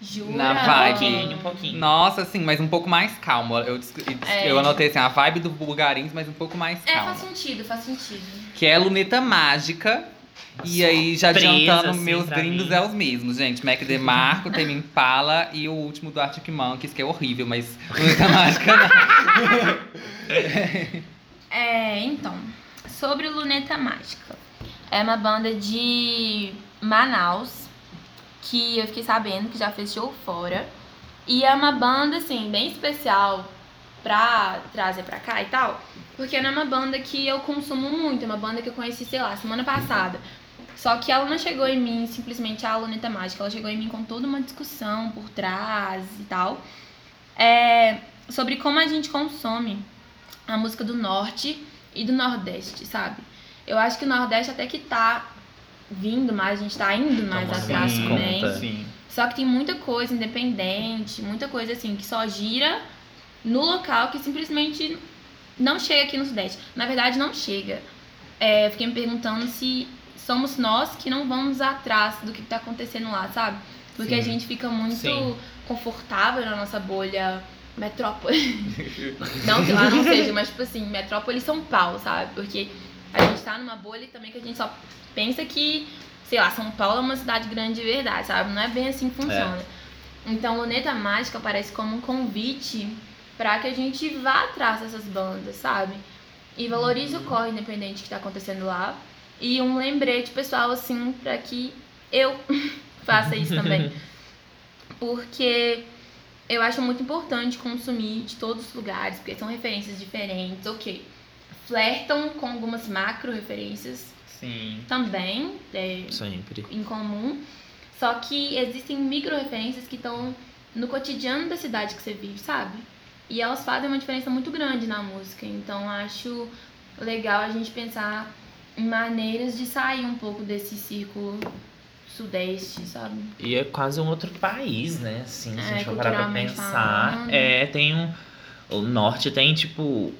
Jura? Na um vibe. pouquinho, um pouquinho. Nossa, assim, mas um pouco mais calmo. Eu, É. eu anotei assim, a vibe do Bulgarins, mas um pouco mais É, calma. faz sentido, faz sentido. Que é Luneta Mágica. E aí, já adiantando, assim, meus gringos mim. é os mesmos, gente. Mac DeMarco, Tame Impala e o último do Arctic Monkeys, que é horrível, mas Luneta Mágica não. É, então, sobre Luneta Mágica. É uma banda de Manaus, que eu fiquei sabendo que já fez show fora. E é uma banda, assim, bem especial pra trazer pra cá e tal. Porque não é uma banda que eu consumo muito, é uma banda que eu conheci, sei lá, semana passada. Só que ela não chegou em mim simplesmente a Luneta Mágica, ela chegou em mim com toda uma discussão por trás e tal. É, sobre como a gente consome a música do norte e do nordeste, sabe? Eu acho que o nordeste até que tá vindo mais, a gente tá indo mais Tomando atrás mais também. conta. Sim. Só que tem muita coisa independente, muita coisa assim que só gira no local que simplesmente não chega aqui no Sudeste. Na verdade, não chega. É, eu fiquei me perguntando se somos nós que não vamos atrás do que tá acontecendo lá, sabe? Porque Sim. a gente fica muito Sim. confortável na nossa bolha metrópole. não que lá não seja, mas tipo assim, metrópole São Paulo, sabe? Porque a gente tá numa bolha também que a gente só pensa que, sei lá, São Paulo é uma cidade grande de verdade, sabe? Não é bem assim que funciona. Então, Luneta Mágica parece como um convite pra que a gente vá atrás dessas bandas, sabe? E valorize o corre independente que tá acontecendo lá. E um lembrete pessoal, assim, pra que eu faça isso também. Porque eu acho muito importante consumir de todos os lugares, porque são referências diferentes, ok. Flertam com algumas macro referências Sim. também, é, Sempre. em comum. Só que existem micro referências que estão no cotidiano da cidade que você vive, sabe? E elas fazem uma diferença muito grande na música. Então acho legal a gente pensar em maneiras de sair um pouco desse círculo sudeste, sabe? E é quase um outro país, né? Assim, se a É, gente for parar pra pensar. falando. É, tem um. O norte tem, tipo.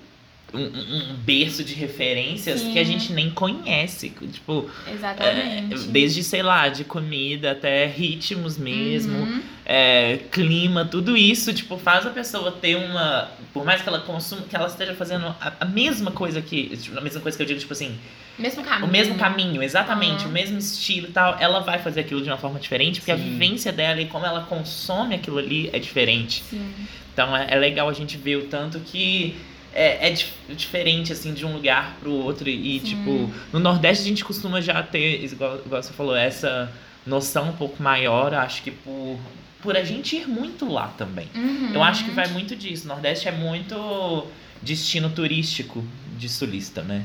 Um, um- berço de referências Sim. que a gente nem conhece. Tipo, é, Exatamente. desde, sei lá, de comida até ritmos mesmo, Uhum. é, clima, tudo isso, tipo, faz a pessoa ter uma. Por mais que ela consuma, que ela esteja fazendo a, a mesma coisa que. tipo, a mesma coisa que eu digo, tipo assim, Mesmo caminho. o mesmo caminho, exatamente, Aham. o mesmo estilo e tal, ela vai fazer aquilo de uma forma diferente, porque a Sim. vivência dela e como ela consome aquilo ali é diferente. Sim. Então é, é legal a gente ver o tanto que é, é dif- diferente, assim, de um lugar pro outro. E, Sim. tipo, no Nordeste a gente costuma já ter, igual, igual você falou, essa noção um pouco maior, acho que por, por a gente ir muito lá também. Uhum. Eu acho que vai muito disso. Nordeste é muito destino turístico de sulista, né?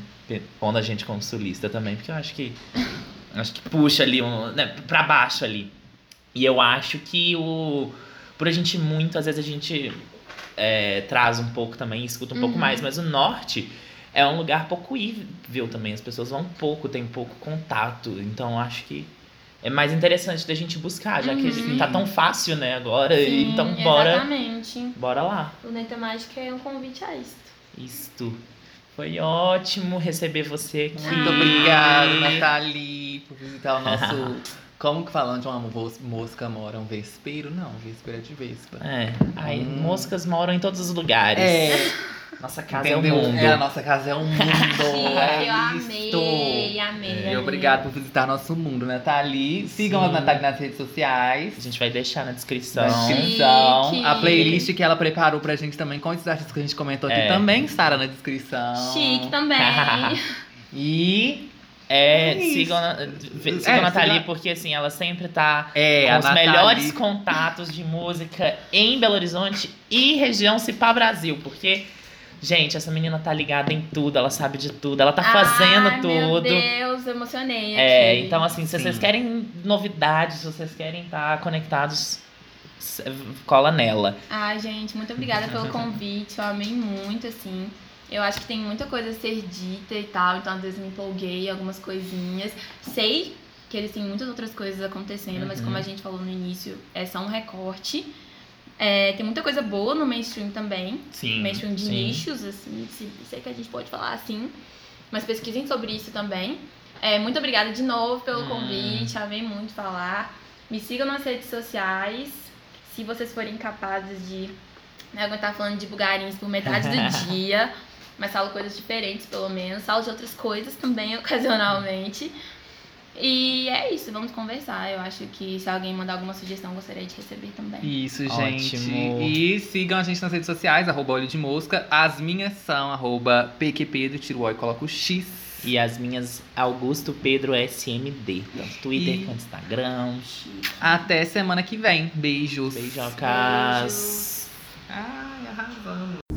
Pondo a gente como sulista também, porque eu acho que acho que puxa ali um, né, para baixo ali. E eu acho que o por a gente ir muito, às vezes a gente é, traz um pouco também, escuta um pouco Uhum. mais, mas o norte é um lugar pouco ível também. As pessoas vão pouco, tem pouco contato. Então acho que é mais interessante da gente buscar, já que a gente Uhum. tá tão fácil, né, agora. Sim, então bora Exatamente. Bora lá. O Neta Mágica é um convite a isso. Isto. Foi ótimo receber você aqui. Muito obrigado, Nathalie, por visitar o nosso. Como que falando de uma mo- mosca mora um vespeiro? Não, vespeiro é de vespa. É. Ai, Hum. moscas moram em todos os lugares. É, Nossa casa entendeu? é o mundo. É, a nossa casa é um mundo. é eu isto. amei, amei. E amei. obrigado por visitar nosso mundo, Nathalie. Sigam Sim. a Nathalie nas redes sociais. A gente vai deixar na descrição. Na descrição. Chique. A playlist que ela preparou pra gente também, com esses artistas que a gente comentou aqui, É. também estará na descrição. Chique também. E É, É sigam, a- sigam É, a Nathalie, siga- porque assim, ela sempre tá é, com os Nathalie- melhores contatos de música em Belo Horizonte e região Cipá Brasil, porque, gente, essa menina tá ligada em tudo, ela sabe de tudo, ela tá fazendo Ai, tudo. Meu Deus, eu emocionei. É, aqui. então assim, se Sim. vocês querem novidades, se vocês querem estar conectados, s- cola nela. Ai, gente, muito obrigada pelo convite. Eu amei muito, assim. Eu acho que tem muita coisa a ser dita e tal, então às vezes me empolguei algumas coisinhas. Sei que eles têm muitas outras coisas acontecendo, mas Uhum. como a gente falou no início, é só um recorte. É, tem muita coisa boa no mainstream também. Sim. mainstream de sim. nichos, assim, se, sei que a gente pode falar assim. Mas pesquisem sobre isso também. É, muito obrigada de novo pelo Hum. convite, amei muito falar. Me sigam nas redes sociais. Se vocês forem capazes de né, aguentar falando de bugarins por metade do dia, mas falo coisas diferentes pelo menos, falo de outras coisas também ocasionalmente. E é isso, vamos conversar. Eu acho que se alguém mandar alguma sugestão, gostaria de receber também. Isso, gente. Ótimo. E sigam a gente nas redes sociais, arroba olho de mosca. As minhas são arroba PQP do tiro O e coloca o X. E as minhas, Augusto Pedro SMD. Tanto Twitter E- quanto Instagram. Até semana que vem. Beijos. Beijocas. Ai, arrasamos.